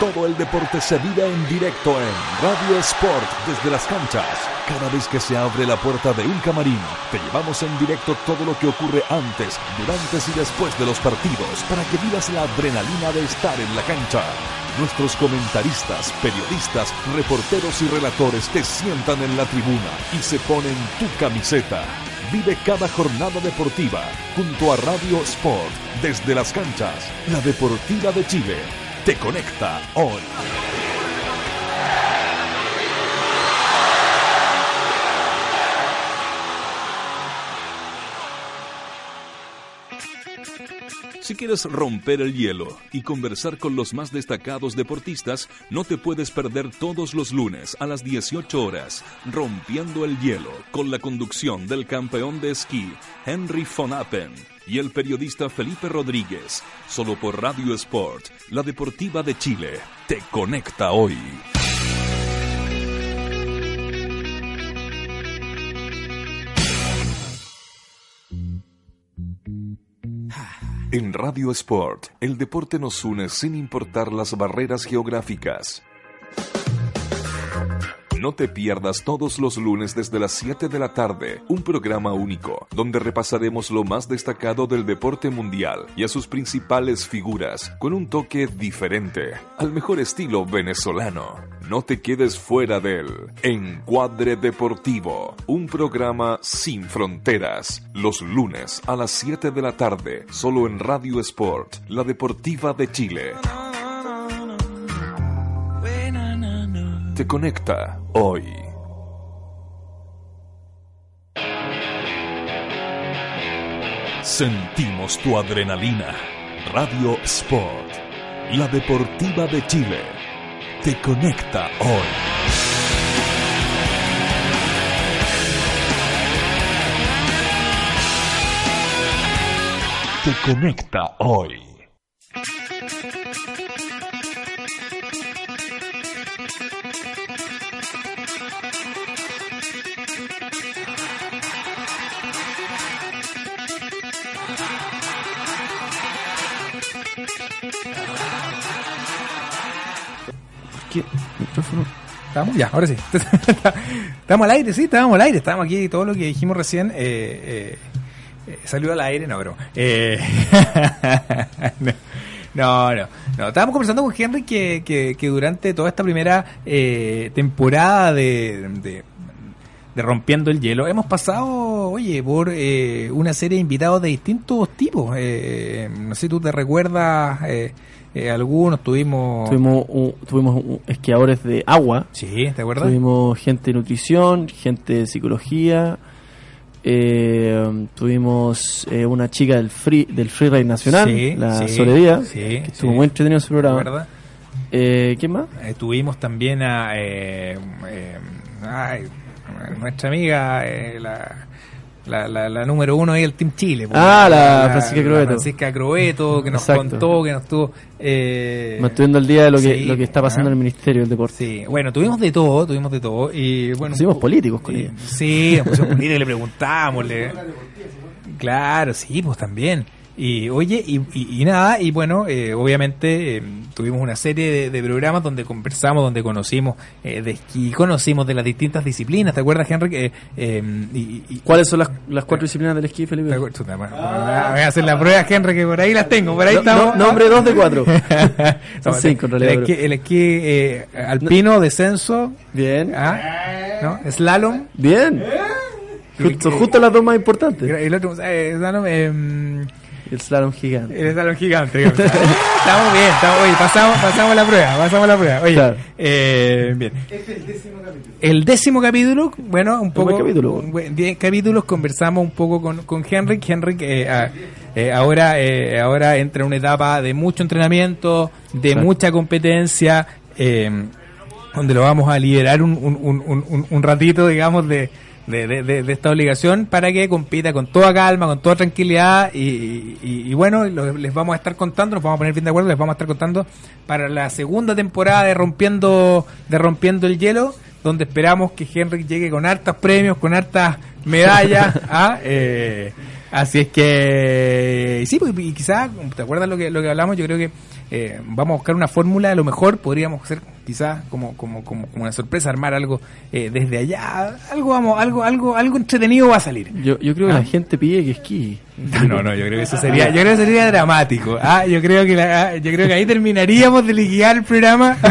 [SPEAKER 1] Todo el deporte se vive en directo en Radio Sport desde las canchas. Cada vez que se abre la puerta de un camarín, te llevamos en directo todo lo que ocurre antes, durante y después de los partidos para que vivas la adrenalina de estar en la cancha. Nuestros comentaristas, periodistas, reporteros y relatores te sientan en la tribuna y se ponen tu camiseta. Vive cada jornada deportiva junto a Radio Sport desde las canchas. La Deportiva de Chile te conecta hoy. Si quieres romper el hielo y conversar con los más destacados deportistas, no te puedes perder todos los lunes a las 18 horas, Rompiendo el Hielo, con la conducción del campeón de esquí, Henry von Appen, y el periodista Felipe Rodríguez, solo por Radio Sport, la deportiva de Chile, te conecta hoy. En Radio Sport, el deporte nos une sin importar las barreras geográficas. No te pierdas todos los lunes desde las 7 de la tarde, un programa único, donde repasaremos lo más destacado del deporte mundial y a sus principales figuras, con un toque diferente, al mejor estilo venezolano. No te quedes fuera del Encuadre Deportivo, un programa sin fronteras, los lunes a las 7 de la tarde, solo en Radio Sport, la deportiva de Chile. Te conecta hoy. Sentimos tu adrenalina. Radio Sport, la deportiva de Chile, te conecta hoy. Te conecta hoy.
[SPEAKER 3] ¿Micrófono? ¿Estamos? Ya, ahora sí. estamos al aire, sí, estamos al aire. Estamos aquí, todo lo que dijimos recién eh, eh, eh, al aire, no, bro. Eh, no, no, no, Estábamos conversando con Henry que, que, que durante toda esta primera eh, temporada de, de, Rompiendo el Hielo hemos pasado, oye, por eh, una serie de invitados de distintos tipos. Eh, no sé si tú te recuerdas... Eh, algunos tuvimos...
[SPEAKER 4] Tuvimos, un- tuvimos un- esquiadores de agua,
[SPEAKER 3] Sí, ¿te acuerdas?
[SPEAKER 4] tuvimos gente de nutrición, gente de psicología, eh, tuvimos eh, una chica del free del freeride nacional,
[SPEAKER 3] Sí,
[SPEAKER 4] la
[SPEAKER 3] sí,
[SPEAKER 4] Soledad,
[SPEAKER 3] sí,
[SPEAKER 4] que estuvo muy entretenido su
[SPEAKER 3] ¿Te
[SPEAKER 4] programa. Eh, ¿Quién más?
[SPEAKER 3] Eh, tuvimos también a eh, ay, nuestra amiga, eh, la, la, la, la número uno ahí del Team Chile. pues,
[SPEAKER 4] Ah, la Francisca Crobeto,
[SPEAKER 3] que nos
[SPEAKER 4] Exacto.
[SPEAKER 3] contó, que nos tuvo... Eh,
[SPEAKER 4] Manteniendo el día de lo que,
[SPEAKER 3] sí,
[SPEAKER 4] lo que está pasando
[SPEAKER 3] ah.
[SPEAKER 4] en el Ministerio del Deporte.
[SPEAKER 3] Sí, bueno, tuvimos de todo, tuvimos de todo. Y bueno,
[SPEAKER 4] Pusimos
[SPEAKER 3] un po-
[SPEAKER 4] políticos con
[SPEAKER 3] eh,
[SPEAKER 4] ella.
[SPEAKER 3] Sí, nos pusimos políticos, le preguntábamos. le- Claro, sí, pues también. Y oye, y, y- y nada, y bueno, eh, obviamente eh, tuvimos una serie de, de programas donde conversamos, donde conocimos eh, de esquí, conocimos de las distintas disciplinas, ¿te acuerdas, Henry? Eh, eh, y,
[SPEAKER 4] ¿Cuáles son las, las cuatro disciplinas del esquí, Felipe?
[SPEAKER 3] voy a hacer la prueba, Henry, que por ahí las tengo, por ahí
[SPEAKER 4] No-
[SPEAKER 3] estamos.
[SPEAKER 4] no- nombre dos de cuatro. Son cinco, en realidad,
[SPEAKER 3] El esquí, el esquí, eh, alpino, descenso,
[SPEAKER 4] Bien.
[SPEAKER 3] ¿ah? ¿no? slalom,
[SPEAKER 4] Bien. Justo, justo las dos más importantes.
[SPEAKER 3] el otro, eh, slalom, eh,
[SPEAKER 4] El slalom gigante.
[SPEAKER 3] el slalom gigante. estamos bien, estamos, oye, pasamos, pasamos la prueba, pasamos la prueba. Oye,
[SPEAKER 4] Claro.
[SPEAKER 3] eh, bien. El décimo capítulo, bueno, un poco.
[SPEAKER 4] capítulo.
[SPEAKER 3] diez capítulos, conversamos un poco con, con Henrik. Henrik eh, ah, eh, ahora, eh, ahora entra en una etapa de mucho entrenamiento, de mucha competencia, eh, donde lo vamos a liberar un, un, un, un- un- un ratito, digamos, de, de, de- de- esta obligación para que compita con toda calma, con toda tranquilidad y, y- bueno, les vamos a estar contando, nos vamos a poner bien de acuerdo, les vamos a estar contando para la segunda temporada de Rompiendo, de Rompiendo el Hielo, donde esperamos que Henrik llegue con hartos premios, con hartas medallas, ¿ah? Eh, Así es que sí, pues, y quizás, ¿te acuerdas lo que, lo que hablamos? Yo creo que eh, vamos a buscar una fórmula, a lo mejor podríamos hacer quizás como, como, como, como una sorpresa, armar algo eh, desde allá, algo vamos, algo, algo, algo entretenido va a salir.
[SPEAKER 4] Yo, yo creo que
[SPEAKER 3] Ah.
[SPEAKER 4] la gente pide que esquí.
[SPEAKER 3] No, no, yo creo que eso sería, yo creo que sería dramático. Ah, yo creo que la- ah, yo creo que ahí terminaríamos de liquidar el programa.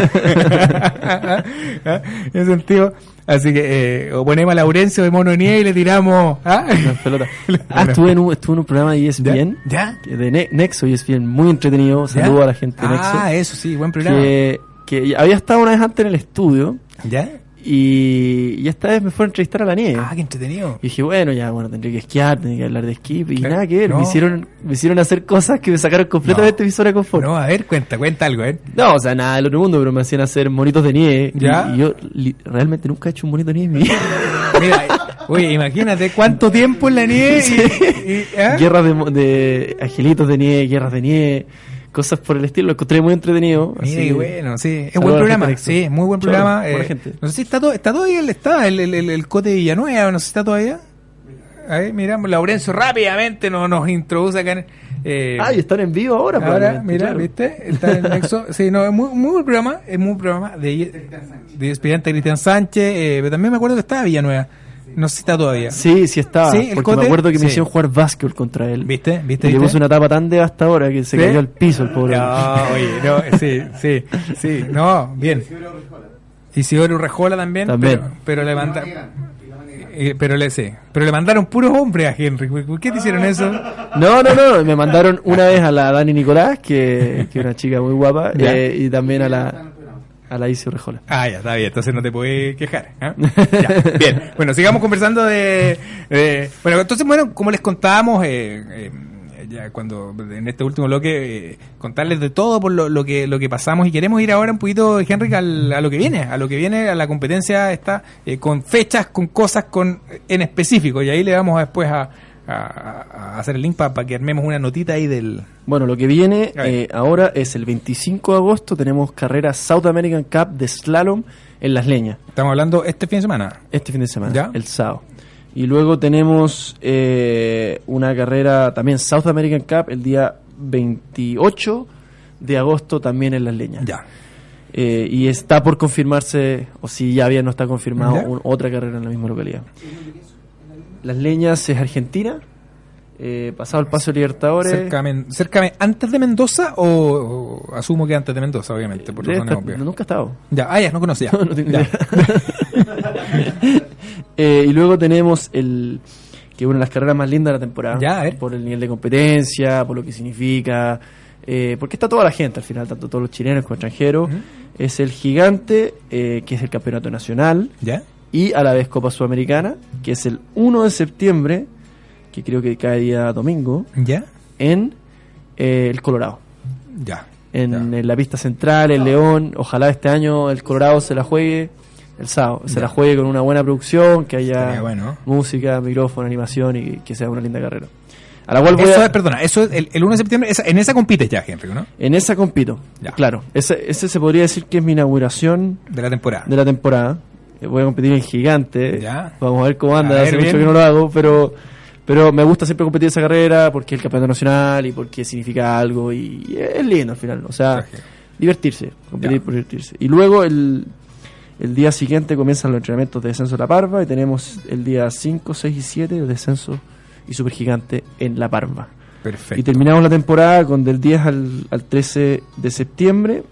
[SPEAKER 3] Ah, en sentido. Así que eh, o ponemos a Laurencio de Mono Nieve y le tiramos. ¿ah?
[SPEAKER 4] Ah, estuve en un, estuve en un programa de ESPN,
[SPEAKER 3] ¿Ya?
[SPEAKER 4] que de Ne- Nexo ESPN, muy entretenido.
[SPEAKER 3] ¿Ya?
[SPEAKER 4] Saludo a la gente de Nexo.
[SPEAKER 3] Ah, eso sí, buen programa.
[SPEAKER 4] que, que había estado una vez antes en el estudio
[SPEAKER 3] ¿Ya?
[SPEAKER 4] Y, y esta vez me fue a entrevistar a la nieve.
[SPEAKER 3] Ah, qué entretenido.
[SPEAKER 4] Y dije, bueno, ya, bueno, tendré que esquiar, tendré que hablar de esquí, y nada que ver,
[SPEAKER 3] No.
[SPEAKER 4] me, hicieron, me hicieron hacer cosas que me sacaron completamente mi zona de confort.
[SPEAKER 3] No, a ver, cuenta, cuenta algo, ¿eh?
[SPEAKER 4] No, o sea, nada del otro mundo, pero me hacían hacer monitos de nieve. y-
[SPEAKER 3] Ya.
[SPEAKER 4] Y, yo li- realmente nunca he hecho un monito de nieve en mi vida.
[SPEAKER 3] Mira, eh, oye, imagínate cuánto tiempo en la nieve y, ¿ah?
[SPEAKER 4] Guerras de, de angelitos de nieve, guerras de nieve, cosas por el estilo. Lo encontré muy entretenido.
[SPEAKER 3] Mira,
[SPEAKER 4] así
[SPEAKER 3] bueno, sí. Es buen programa, sí, muy buen programa.
[SPEAKER 4] buena
[SPEAKER 3] eh,
[SPEAKER 4] gente.
[SPEAKER 3] No sé si está, todo, está todavía el, está el, el, el, el Cote Villanueva, no sé si está todavía. Ahí, miramos, Laurencio rápidamente nos, nos introduce acá en... Eh,
[SPEAKER 4] Ah, y están en vivo ahora.
[SPEAKER 3] Ahora,
[SPEAKER 4] probablemente,
[SPEAKER 3] mira,
[SPEAKER 4] claro.
[SPEAKER 3] ¿viste? Está en el Nexo. Sí, no, es muy, muy buen programa. Es muy buen programa de, de estudiante Cristian Sánchez. eh, pero también me acuerdo que estaba Villanueva. No sé si está todavía.
[SPEAKER 4] Sí, sí estaba.
[SPEAKER 3] Sí,
[SPEAKER 4] porque me
[SPEAKER 3] Cote,
[SPEAKER 4] acuerdo que me
[SPEAKER 3] sí.
[SPEAKER 4] hicieron jugar básquetbol contra él.
[SPEAKER 3] ¿Viste? ¿Viste?
[SPEAKER 4] Y le puse una tapa tan devastadora que se
[SPEAKER 3] ¿Sí?
[SPEAKER 4] cayó al piso el pobre.
[SPEAKER 3] No, oye, no, sí, sí, sí, no, bien. Isidoro Urrejola también,
[SPEAKER 4] También.
[SPEAKER 3] pero, pero le mandaron pero le sí, pero le mandaron puros hombres a Henry. ¿Por qué te hicieron eso?
[SPEAKER 4] No, no, no. Me mandaron una vez a la Dani Nicolás, que, que es una chica muy guapa, eh, y también a la a la Isi Rejola.
[SPEAKER 3] Ah, ya, está bien, entonces no te puedes quejar. ¿ah? Ya, bien, bueno, sigamos conversando de, de- Bueno, entonces, bueno, como les contábamos, eh, eh, ya cuando en este último bloque, eh, contarles de todo por lo, lo que lo que pasamos y queremos ir ahora un poquito, Henry, al- a lo que viene, a lo que viene, a la competencia está eh, con fechas, con cosas con en específico, y ahí le vamos a después a, a- a hacer el link para que armemos una notita ahí del...
[SPEAKER 4] Bueno, lo que viene eh, ahora es el 25 de agosto. Tenemos carrera South American Cup de slalom en Las Leñas.
[SPEAKER 3] Estamos hablando este fin de semana.
[SPEAKER 4] Este fin de semana,
[SPEAKER 3] ¿Ya?
[SPEAKER 4] el sábado. Y luego tenemos eh, una carrera también South American Cup el día 28 de agosto también en Las Leñas.
[SPEAKER 3] Ya.
[SPEAKER 4] Eh, y está por confirmarse, o si ya bien no está confirmado, otra carrera en la misma localidad. Las Leñas es Argentina, eh, pasado el Paso Libertadores.
[SPEAKER 3] Cerca, antes de Mendoza o, o asumo que antes de Mendoza, obviamente, por
[SPEAKER 4] estar-
[SPEAKER 3] obvias.
[SPEAKER 4] nunca he estado.
[SPEAKER 3] Ya, ah, ya, no conocía.
[SPEAKER 4] No, no tengo
[SPEAKER 3] Ya.
[SPEAKER 4] idea. Eh, y luego tenemos el que es una de las carreras más lindas de la temporada.
[SPEAKER 3] Ya, a ver.
[SPEAKER 4] Por el nivel de competencia, por lo que significa. eh, porque está toda la gente al final, tanto todos los chilenos como extranjeros. Es el gigante, eh, que es el campeonato nacional.
[SPEAKER 3] ¿Ya?
[SPEAKER 4] Y a la vez Copa Sudamericana, que es el 1 de septiembre, que creo que cae día domingo,
[SPEAKER 3] ¿Ya?
[SPEAKER 4] en eh, el Colorado.
[SPEAKER 3] Ya.
[SPEAKER 4] En,
[SPEAKER 3] Ya.
[SPEAKER 4] en la pista central, el León. Ojalá este año el Colorado se la juegue el sábado. Se
[SPEAKER 3] Ya.
[SPEAKER 4] la juegue con una buena producción, que haya
[SPEAKER 3] bueno.
[SPEAKER 4] música, micrófono, animación y que sea una linda carrera. A la cual voy
[SPEAKER 3] Eso
[SPEAKER 4] a-
[SPEAKER 3] es, perdona, eso es el, el 1 de septiembre, esa- en esa compites ya, Henry, ¿no?
[SPEAKER 4] en esa compito.
[SPEAKER 3] Ya.
[SPEAKER 4] Claro, ese, ese se podría decir que es mi inauguración
[SPEAKER 3] De la temporada.
[SPEAKER 4] de la temporada. Eh, Voy a competir en gigante.
[SPEAKER 3] Ya.
[SPEAKER 4] Vamos a ver cómo anda.
[SPEAKER 3] Ver,
[SPEAKER 4] Hace mucho que no lo hago, pero pero me gusta siempre competir esa carrera porque es el campeonato nacional y porque significa algo y es lindo al final. O sea,
[SPEAKER 3] Perfecto.
[SPEAKER 4] divertirse, competir
[SPEAKER 3] Ya.
[SPEAKER 4] por divertirse. Y luego el, el día siguiente comienzan los entrenamientos de descenso de La Parva y tenemos el día 5, 6 y 7 de descenso y supergigante en La Parva.
[SPEAKER 3] Perfecto.
[SPEAKER 4] Y terminamos la temporada con del 10 al, al 13 de septiembre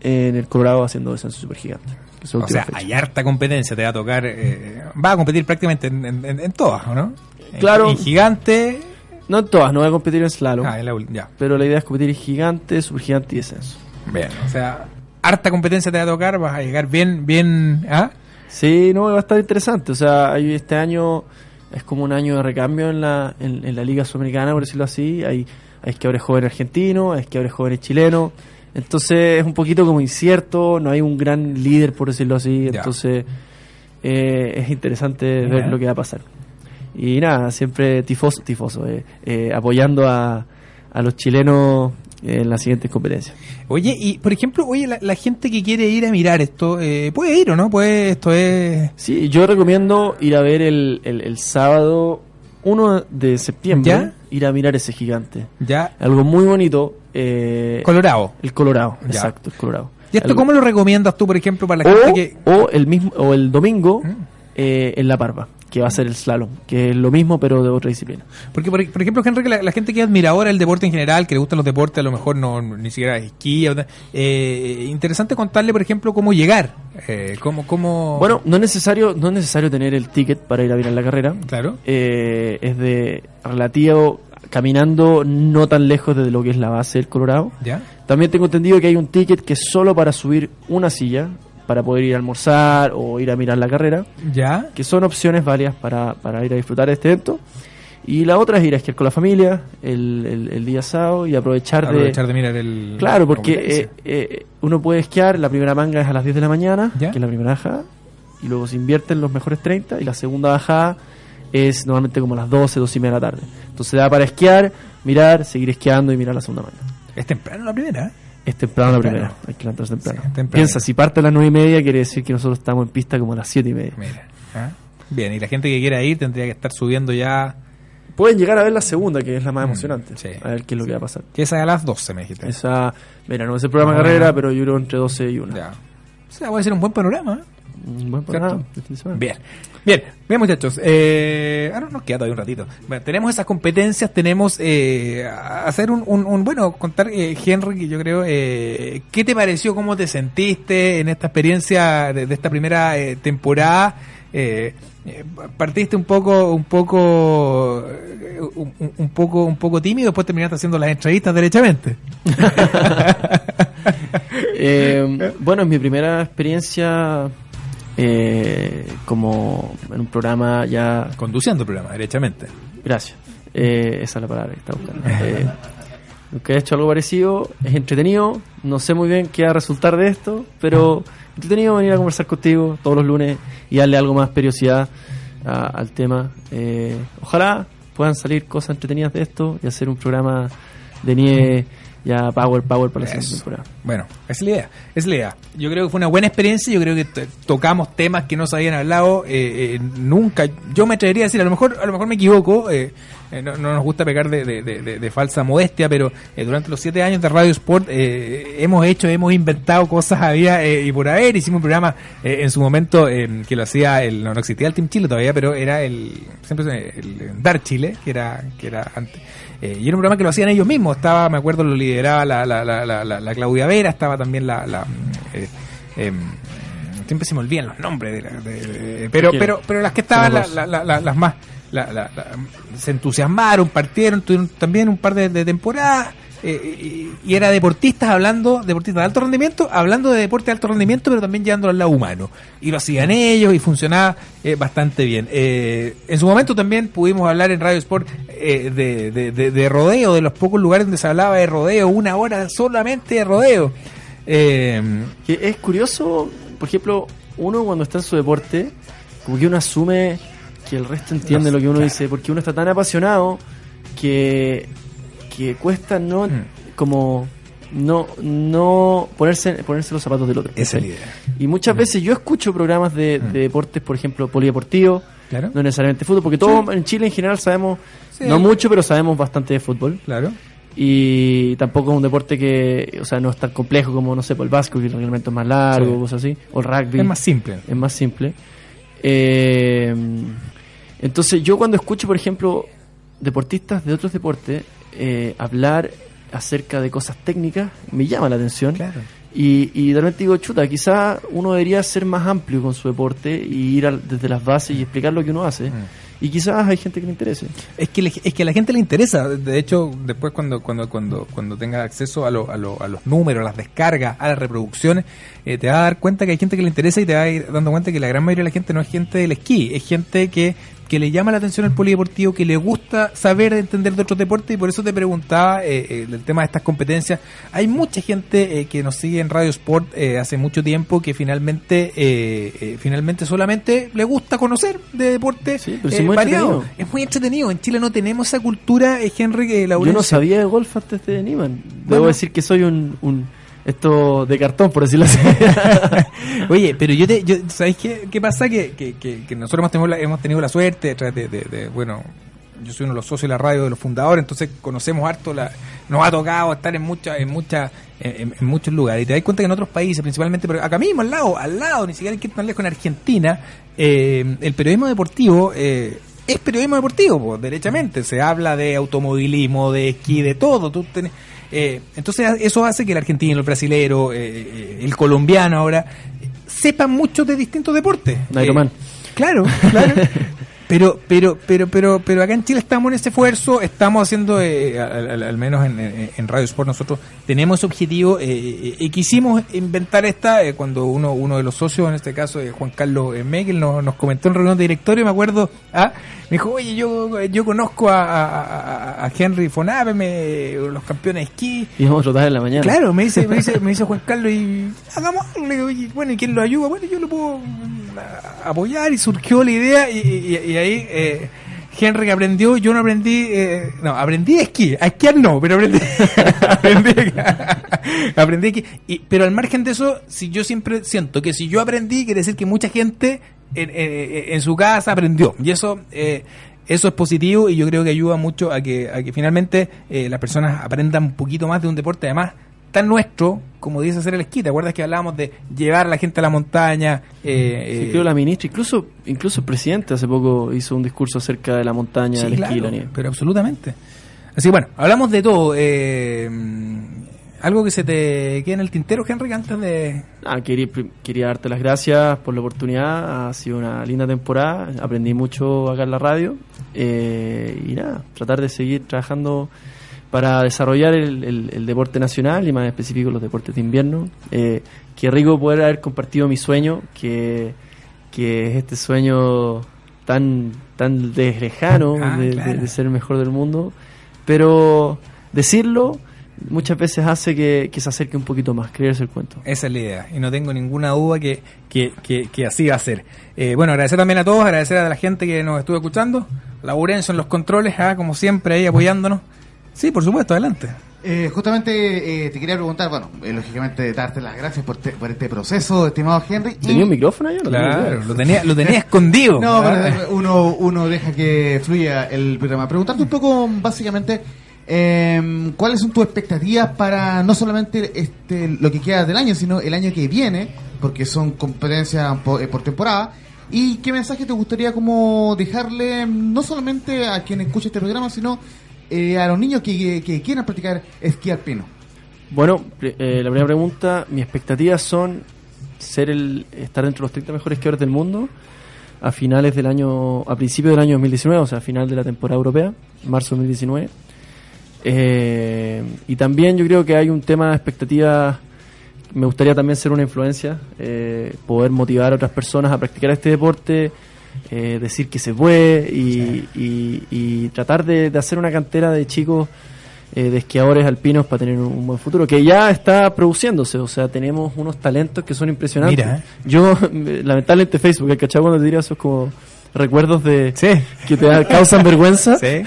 [SPEAKER 4] en el Colorado haciendo descenso supergigante.
[SPEAKER 3] O sea,
[SPEAKER 4] fecha.
[SPEAKER 3] hay harta competencia, te va a tocar. Eh, va a competir prácticamente en, en- en- en todas, ¿o ¿no?
[SPEAKER 4] Claro.
[SPEAKER 3] En gigante.
[SPEAKER 4] No en todas, no voy a competir en slalom.
[SPEAKER 3] Ah, en la ul- ya.
[SPEAKER 4] Pero la idea es competir en gigante, supergigante y descenso.
[SPEAKER 3] Bien, o sea, harta competencia te va a tocar, vas a llegar bien, bien. ¿ah?
[SPEAKER 4] Sí, no, va a estar interesante. O sea, hay- este año es como un año de recambio en la, en, en la Liga Sudamericana, por decirlo así. Hay, hay esquiadores jóvenes argentinos, hay esquiadores jóvenes chilenos. Entonces es un poquito como incierto, no hay un gran líder, por decirlo así. Entonces eh, es interesante ver lo que va a pasar. Y nada, siempre tifoso, tifoso eh, eh, apoyando a, a los chilenos en las siguientes competencias.
[SPEAKER 3] Oye, y por ejemplo, oye, la, la gente que quiere ir a mirar esto, eh, ¿puede ir o no? Pues esto es.
[SPEAKER 4] Sí, yo recomiendo ir a ver el, el, el sábado 1 de septiembre
[SPEAKER 3] ¿Ya?
[SPEAKER 4] Ir a mirar ese gigante.
[SPEAKER 3] Ya.
[SPEAKER 4] Algo muy bonito. eh,
[SPEAKER 3] Colorado.
[SPEAKER 4] el Colorado,
[SPEAKER 3] Ya.
[SPEAKER 4] exacto, el Colorado.
[SPEAKER 3] ¿Y esto
[SPEAKER 4] Algo-
[SPEAKER 3] cómo lo recomiendas tú, por ejemplo, para la gente que...
[SPEAKER 4] o el mismo o el domingo
[SPEAKER 3] Mm.
[SPEAKER 4] eh, en La Parva, que va a ser el slalom, que es lo mismo pero de otra disciplina.
[SPEAKER 3] Porque, por, por ejemplo, Henry, la, la gente que admira ahora el deporte en general, que le gustan los deportes, a lo mejor no ni siquiera esquí. eh, interesante contarle, por ejemplo, cómo llegar. Eh, cómo, cómo...
[SPEAKER 4] Bueno, no es necesario no es necesario tener el ticket para ir a mirar la carrera.
[SPEAKER 3] Claro.
[SPEAKER 4] Eh, es de relativo caminando no tan lejos de lo que es la base del Colorado.
[SPEAKER 3] ¿Ya?
[SPEAKER 4] También tengo entendido que hay un ticket que es solo para subir una silla, para poder ir a almorzar o ir a mirar la carrera,
[SPEAKER 3] ¿Ya?
[SPEAKER 4] que son opciones válidas para, para ir a disfrutar de este evento. Y la otra es ir a esquiar con la familia el, el- el día sábado y aprovechar,
[SPEAKER 3] Aprovechar
[SPEAKER 4] de...
[SPEAKER 3] de mirar el...
[SPEAKER 4] Claro,
[SPEAKER 3] la
[SPEAKER 4] porque eh, eh, uno puede esquiar, la primera manga es a las 10 de la mañana,
[SPEAKER 3] ¿Ya?
[SPEAKER 4] que es la primera bajada, y luego se invierte en los mejores 30, y la segunda bajada es normalmente como a las 12, 12 y media de la tarde. Entonces da para esquiar, mirar, seguir esquiando y mirar la segunda manga.
[SPEAKER 3] Es temprano la primera. ¿eh?
[SPEAKER 4] Es temprano la primera, hay que levantarse temprano.
[SPEAKER 3] Sí, temprano.
[SPEAKER 4] Piensa, si parte a las 9 y media, quiere decir que nosotros estamos en pista como a las 7 y media.
[SPEAKER 3] Mira. ¿ah? Bien, y la gente que quiera ir tendría que estar subiendo ya...
[SPEAKER 4] Pueden llegar a ver la segunda, que es la más
[SPEAKER 3] Mm,
[SPEAKER 4] emocionante.
[SPEAKER 3] sí.
[SPEAKER 4] A ver qué es lo que va a pasar.
[SPEAKER 3] Que esa es a las 12, me dijiste.
[SPEAKER 4] Esa, mira, no es el programa de
[SPEAKER 3] Ah.
[SPEAKER 4] carrera, pero yo creo entre 12 y 1.
[SPEAKER 3] Ya. O sea, puede ser un buen panorama. ¿eh?
[SPEAKER 4] Un buen semana.
[SPEAKER 3] Bien, bien, bien muchachos. Eh, ahora nos queda todavía un ratito. Bueno, tenemos esas competencias, tenemos eh, hacer un, un- un- bueno, contar eh, Henry, que yo creo, eh, ¿qué te pareció, cómo te sentiste en esta experiencia de, de esta primera eh, temporada? Eh, partiste un poco, un poco, un, un- un poco, un poco tímido, después terminaste haciendo las entrevistas derechamente.
[SPEAKER 4] Eh, bueno, es mi primera experiencia eh, como en un programa ya...
[SPEAKER 3] Conduciendo el programa, derechamente.
[SPEAKER 4] Gracias. Eh, esa es la palabra que estaba buscando. Eh, he hecho algo parecido, es entretenido, no sé muy bien qué va a resultar de esto, pero entretenido venir a conversar contigo todos los lunes y darle algo más periodicidad a- al tema. Eh, ojalá puedan salir cosas entretenidas de esto y hacer un programa de nieve ya power, power para la siguiente temporada.
[SPEAKER 3] Bueno, es la idea, es la idea. Yo creo que fue una buena experiencia, yo creo que tocamos temas que no se habían hablado eh, eh, nunca. Yo me atrevería a decir, a lo mejor, a lo mejor me equivoco, eh, eh, no, no nos gusta pecar de, de- de- de- de falsa modestia, pero eh, durante los siete años de Radio Sport eh, hemos hecho, hemos inventado cosas había eh, y por haber. Hicimos un programa eh, en su momento que lo hacía, el, no, no existía el Team Chile todavía, pero era el, siempre el Dar Chile, que era, que era antes. Eh, y era un programa que lo hacían ellos mismos. Estaba, me acuerdo, lo lideraba la, la, la, la, la- la Claudia Vera, estaba también la. la eh, em, siempre se me olvidan los nombres, de la- de- de- pero, pero, pero las que estaban, las más. La- la- la- se entusiasmaron, partieron, tuvieron también un par de, temporadas. eh, y, y era deportistas hablando, deportistas de alto rendimiento, hablando de deporte de alto rendimiento, pero también llevándolo al lado humano. Y lo hacían ellos y funcionaba eh, bastante bien. Eh, en su momento también pudimos hablar en Radio Sport eh, de, de- de- de rodeo, de los pocos lugares donde se hablaba de rodeo, una hora solamente de rodeo.
[SPEAKER 4] Es curioso, por ejemplo, uno cuando está en su deporte, como que uno asume que el resto entiende
[SPEAKER 3] No,
[SPEAKER 4] lo que uno
[SPEAKER 3] claro.
[SPEAKER 4] dice, porque uno está tan apasionado que, que cuesta no
[SPEAKER 3] Mm.
[SPEAKER 4] como no no ponerse ponerse los zapatos del otro.
[SPEAKER 3] esa es la idea.
[SPEAKER 4] Y muchas veces yo escucho programas de,
[SPEAKER 3] Mm.
[SPEAKER 4] de deportes, por ejemplo, polideportivos,
[SPEAKER 3] Claro.
[SPEAKER 4] no necesariamente fútbol, porque todos en Chile en general sabemos,
[SPEAKER 3] Sí.
[SPEAKER 4] no mucho, pero sabemos bastante de fútbol
[SPEAKER 3] Claro.
[SPEAKER 4] y tampoco es un deporte que, o sea, no es tan complejo como, no sé, por el básquet, que el reglamento es más largo,
[SPEAKER 3] Sí.
[SPEAKER 4] cosas así, o el rugby,
[SPEAKER 3] Es más simple.
[SPEAKER 4] es más simple. Eh, entonces, yo cuando escucho, por ejemplo, deportistas de otros deportes eh, hablar acerca de cosas técnicas, me llama la atención.
[SPEAKER 3] Claro.
[SPEAKER 4] Y, y de repente digo, chuta, quizá uno debería ser más amplio con su deporte y ir al- desde las bases y explicar lo que uno hace.
[SPEAKER 3] Mm.
[SPEAKER 4] Y quizás hay gente que le interese.
[SPEAKER 3] Es que, le- es que a la gente le interesa. De hecho, después cuando cuando cuando cuando tenga acceso a, lo- a, lo- a los números, a las descargas, a las reproducciones, eh, te vas a dar cuenta que hay gente que le interesa y te vas a ir dando cuenta que la gran mayoría de la gente no es gente del esquí, es gente que que le llama la atención el polideportivo, que le gusta saber entender de otros deportes y por eso te preguntaba eh, eh, el tema de estas competencias. Hay mucha gente eh, que nos sigue en Radio Sport eh, hace mucho tiempo que finalmente eh, eh, finalmente solamente le gusta conocer de deportes
[SPEAKER 4] Sí, pero es muy entretenido.
[SPEAKER 3] Es muy entretenido. En Chile no tenemos esa cultura, eh, Henry, que
[SPEAKER 4] Yo
[SPEAKER 3] Laurencio.
[SPEAKER 4] no sabía de golf antes de Niman. Debo
[SPEAKER 3] Bueno.
[SPEAKER 4] decir que soy un, un esto de cartón, por decirlo así.
[SPEAKER 3] Oye, pero yo te, yo, ¿sabes qué, pasa? Que, que, nosotros hemos tenido, la, hemos tenido la suerte, de, bueno, yo soy uno de los socios de la radio de los fundadores, entonces conocemos harto, la, nos ha tocado estar en muchas, en muchas, en, en muchos lugares. Y te das cuenta que en otros países, principalmente, pero acá mismo, al lado, al lado, ni siquiera hay que ir tan lejos, en Argentina, eh, el periodismo deportivo eh, es periodismo deportivo, pues, derechamente. Se habla de automovilismo, de esquí, de todo. Tú tenés, eh, entonces eso hace que el argentino, el brasilero, eh, eh, el colombiano ahora sepan mucho de distintos deportes.
[SPEAKER 4] Nairo
[SPEAKER 3] Eh, Claro, claro. Pero, pero, pero, pero, pero acá en Chile estamos en ese esfuerzo, estamos haciendo, eh, al, menos en, en- en Radio Sport nosotros tenemos ese objetivo eh, eh, y quisimos inventar esta eh, cuando uno, uno de los socios, en este caso eh, Juan Carlos eh, Megel, nos, nos comentó en reunión de directorio, me acuerdo, ah, me dijo, oye, yo, yo conozco a, a- Henry Fonabe, me, los campeones de esquí,
[SPEAKER 4] Y vamos a trotar en la mañana.
[SPEAKER 3] Claro, me dice, me dice, me dice Juan Carlos y hagamos algo. Le digo, "Oye, bueno, ¿y quién lo ayuda? Bueno, yo lo puedo mm, apoyar y surgió la idea y, y- y ahí eh, Henry aprendió, yo no aprendí, eh, no, aprendí a esquí, a esquiar no, pero aprendí, aprendí. Y- pero al margen de eso, si yo siempre siento que si yo aprendí, quiere decir que mucha gente en, en- en su casa aprendió. Y eso... Eh, eso es positivo y yo creo que ayuda mucho a que, a que finalmente eh, las personas aprendan un poquito más de un deporte además tan nuestro como dice hacer el esquí. ¿Te acuerdas que hablábamos de llevar a la gente a la montaña? Eh,
[SPEAKER 4] Sí,
[SPEAKER 3] eh,
[SPEAKER 4] creo la ministra, incluso incluso el presidente hace poco hizo un discurso acerca de la montaña,
[SPEAKER 3] sí,
[SPEAKER 4] del esquí y la nieve.
[SPEAKER 3] pero absolutamente. Así bueno, hablamos de todo. Eh, algo que se te quede en el tintero, Henry, antes de...
[SPEAKER 4] Ah, quería, quería darte las gracias por la oportunidad. Ha sido una linda temporada. Aprendí mucho acá en la radio. Eh, y nada, tratar de seguir trabajando para desarrollar el, el- el deporte nacional y más específico los deportes de invierno. Eh, qué rico poder haber compartido mi sueño, que, que es este sueño tan, tan de- lejano
[SPEAKER 3] Ah,
[SPEAKER 4] de,
[SPEAKER 3] claro.
[SPEAKER 4] de- de ser el mejor del mundo. Pero decirlo muchas veces hace que, que se acerque un poquito más, creerse el cuento.
[SPEAKER 3] Esa es la idea, y no tengo ninguna duda que, que, que, que así va a ser. Eh, bueno, agradecer también a todos, agradecer a la gente que nos estuvo escuchando, Laurencio en los controles, ah, como siempre, ahí apoyándonos. Sí, por supuesto, adelante.
[SPEAKER 5] Eh, justamente eh, te quería preguntar, bueno, eh, lógicamente darte las gracias por, te- por este proceso, estimado Henry. y-
[SPEAKER 4] ¿Tenía un micrófono ahí? o no tenía
[SPEAKER 3] Claro, lo tenía, lo tenía escondido.
[SPEAKER 5] No,
[SPEAKER 3] Ah.
[SPEAKER 5] pero uno, uno deja que fluya el programa. Preguntarte un poco, básicamente, eh, cuáles son tus expectativas para no solamente este lo que queda del año, sino el año que viene, porque son competencias po- eh, por, temporada. ¿Y qué mensaje te gustaría como dejarle no solamente a quien escucha este programa, sino eh, a los niños que, quieran practicar esquí alpino?
[SPEAKER 4] Bueno, eh, la primera pregunta, mis expectativas son ser el estar entre los 30 mejores esquiadores del mundo a finales del año, a principios del año 2019, o sea, a final de la temporada europea, marzo 2019. Eh, y también yo creo que hay un tema de expectativas, me gustaría también ser una influencia, eh, poder motivar a otras personas a practicar este deporte, eh, decir que se puede y, y- y tratar de, de hacer una cantera de chicos eh, de esquiadores alpinos para tener un, buen futuro, que ya está produciéndose, o sea, tenemos unos talentos que son impresionantes.
[SPEAKER 3] Mira, eh.
[SPEAKER 4] Yo, lamentablemente Facebook, el cachado cuando te diría esos como recuerdos de
[SPEAKER 3] Sí.
[SPEAKER 4] que te causan vergüenza.
[SPEAKER 3] Sí.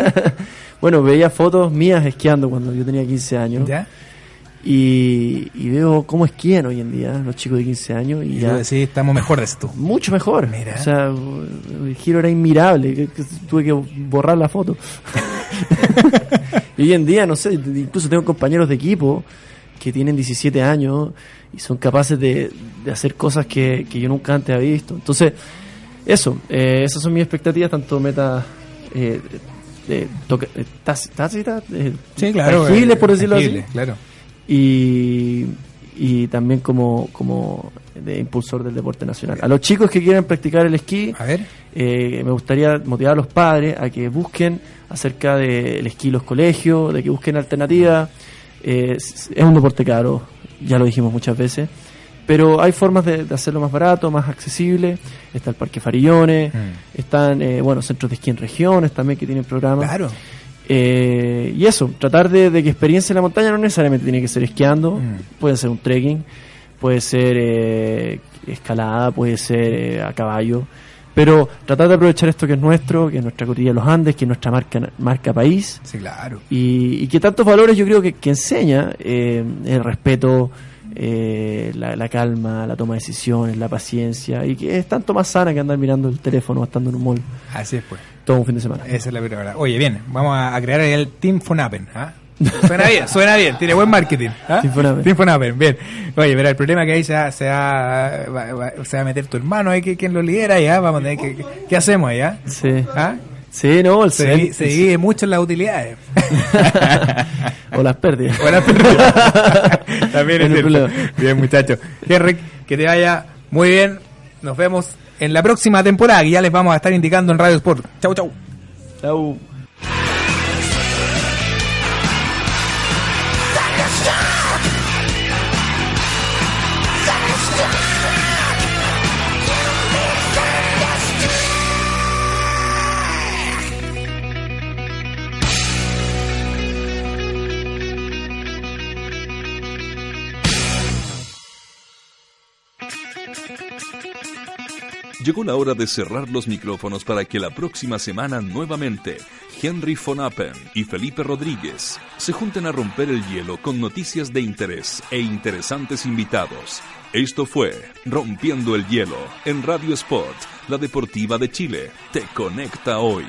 [SPEAKER 4] bueno, veía fotos mías esquiando cuando yo tenía 15 años
[SPEAKER 3] ¿Ya?
[SPEAKER 4] Y, y veo cómo esquían hoy en día los chicos de 15 años y
[SPEAKER 3] Y
[SPEAKER 4] ya
[SPEAKER 3] sí, estamos mejor de esto.
[SPEAKER 4] mucho mejor.
[SPEAKER 3] Mira.
[SPEAKER 4] O sea, el giro era inmirable, tuve que borrar la foto. y hoy en día, no sé, incluso tengo compañeros de equipo que tienen 17 años y son capaces de, de hacer cosas que, que yo nunca antes había visto. Entonces, eso, eh, esas son mis expectativas, tanto meta eh, eh, eh,
[SPEAKER 3] Sí, claro.
[SPEAKER 4] tangibles,
[SPEAKER 3] eh,
[SPEAKER 4] por decirlo
[SPEAKER 3] tangible,
[SPEAKER 4] así
[SPEAKER 3] Claro.
[SPEAKER 4] Y, y también como, como de impulsor del deporte nacional. A los chicos que quieran practicar el esquí,
[SPEAKER 3] A ver.
[SPEAKER 4] eh, me gustaría motivar a los padres a que busquen acerca del esquí en los colegios, de que busquen alternativas. Eh, es es un deporte caro, ya lo dijimos muchas veces, pero hay formas de, de hacerlo más barato, más accesible. Está el Parque Farillones,
[SPEAKER 3] Mm.
[SPEAKER 4] están eh, bueno centros de esquí en regiones también que tienen programas.
[SPEAKER 3] Claro.
[SPEAKER 4] Eh, y eso, tratar de, de que experiencia en la montaña no necesariamente tiene que ser esquiando,
[SPEAKER 3] Mm.
[SPEAKER 4] puede ser un trekking, puede ser eh, escalada, puede ser eh, a caballo, pero tratar de aprovechar esto que es nuestro, que es nuestra cotilla de los Andes, que es nuestra marca, marca país,
[SPEAKER 3] Sí, claro.
[SPEAKER 4] y, y que tantos valores yo creo que, que enseña, eh, el respeto, eh, la, la calma, la toma de decisiones, la paciencia, y que es tanto más sana que andar mirando el teléfono o estando en un mall
[SPEAKER 3] Así es, pues.
[SPEAKER 4] todo un fin de semana.
[SPEAKER 3] Esa es la verdad. Oye, bien, vamos a, crear el Team Fonapen. ¿ah? Suena bien, suena bien, tiene buen marketing. ¿ah?
[SPEAKER 4] Team Fonapen.
[SPEAKER 3] Team bien. Oye, pero el problema es que ahí se va, se va, va- va- se va a meter tu hermano, ahí que quien lo lidera ya, vamos a tener que, que- ¿qué hacemos allá?
[SPEAKER 4] Sí.
[SPEAKER 3] ¿Ah?
[SPEAKER 4] Sí, no, el
[SPEAKER 3] Se, se divide mucho en las utilidades.
[SPEAKER 4] o las pérdidas.
[SPEAKER 3] Buenas pérdidas. También es cierto. Bien, muchachos. Henrik, que te vaya muy bien. Nos vemos en la próxima temporada, que ya les vamos a estar indicando en Radio Sport. Chau, chau.
[SPEAKER 4] Chau.
[SPEAKER 1] Llegó la hora de cerrar los micrófonos para que la próxima semana nuevamente Henry von Appen y Felipe Rodríguez se junten a romper el hielo con noticias de interés e interesantes invitados. Esto fue Rompiendo el Hielo en Radio Sport, la deportiva de Chile. Te conecta hoy.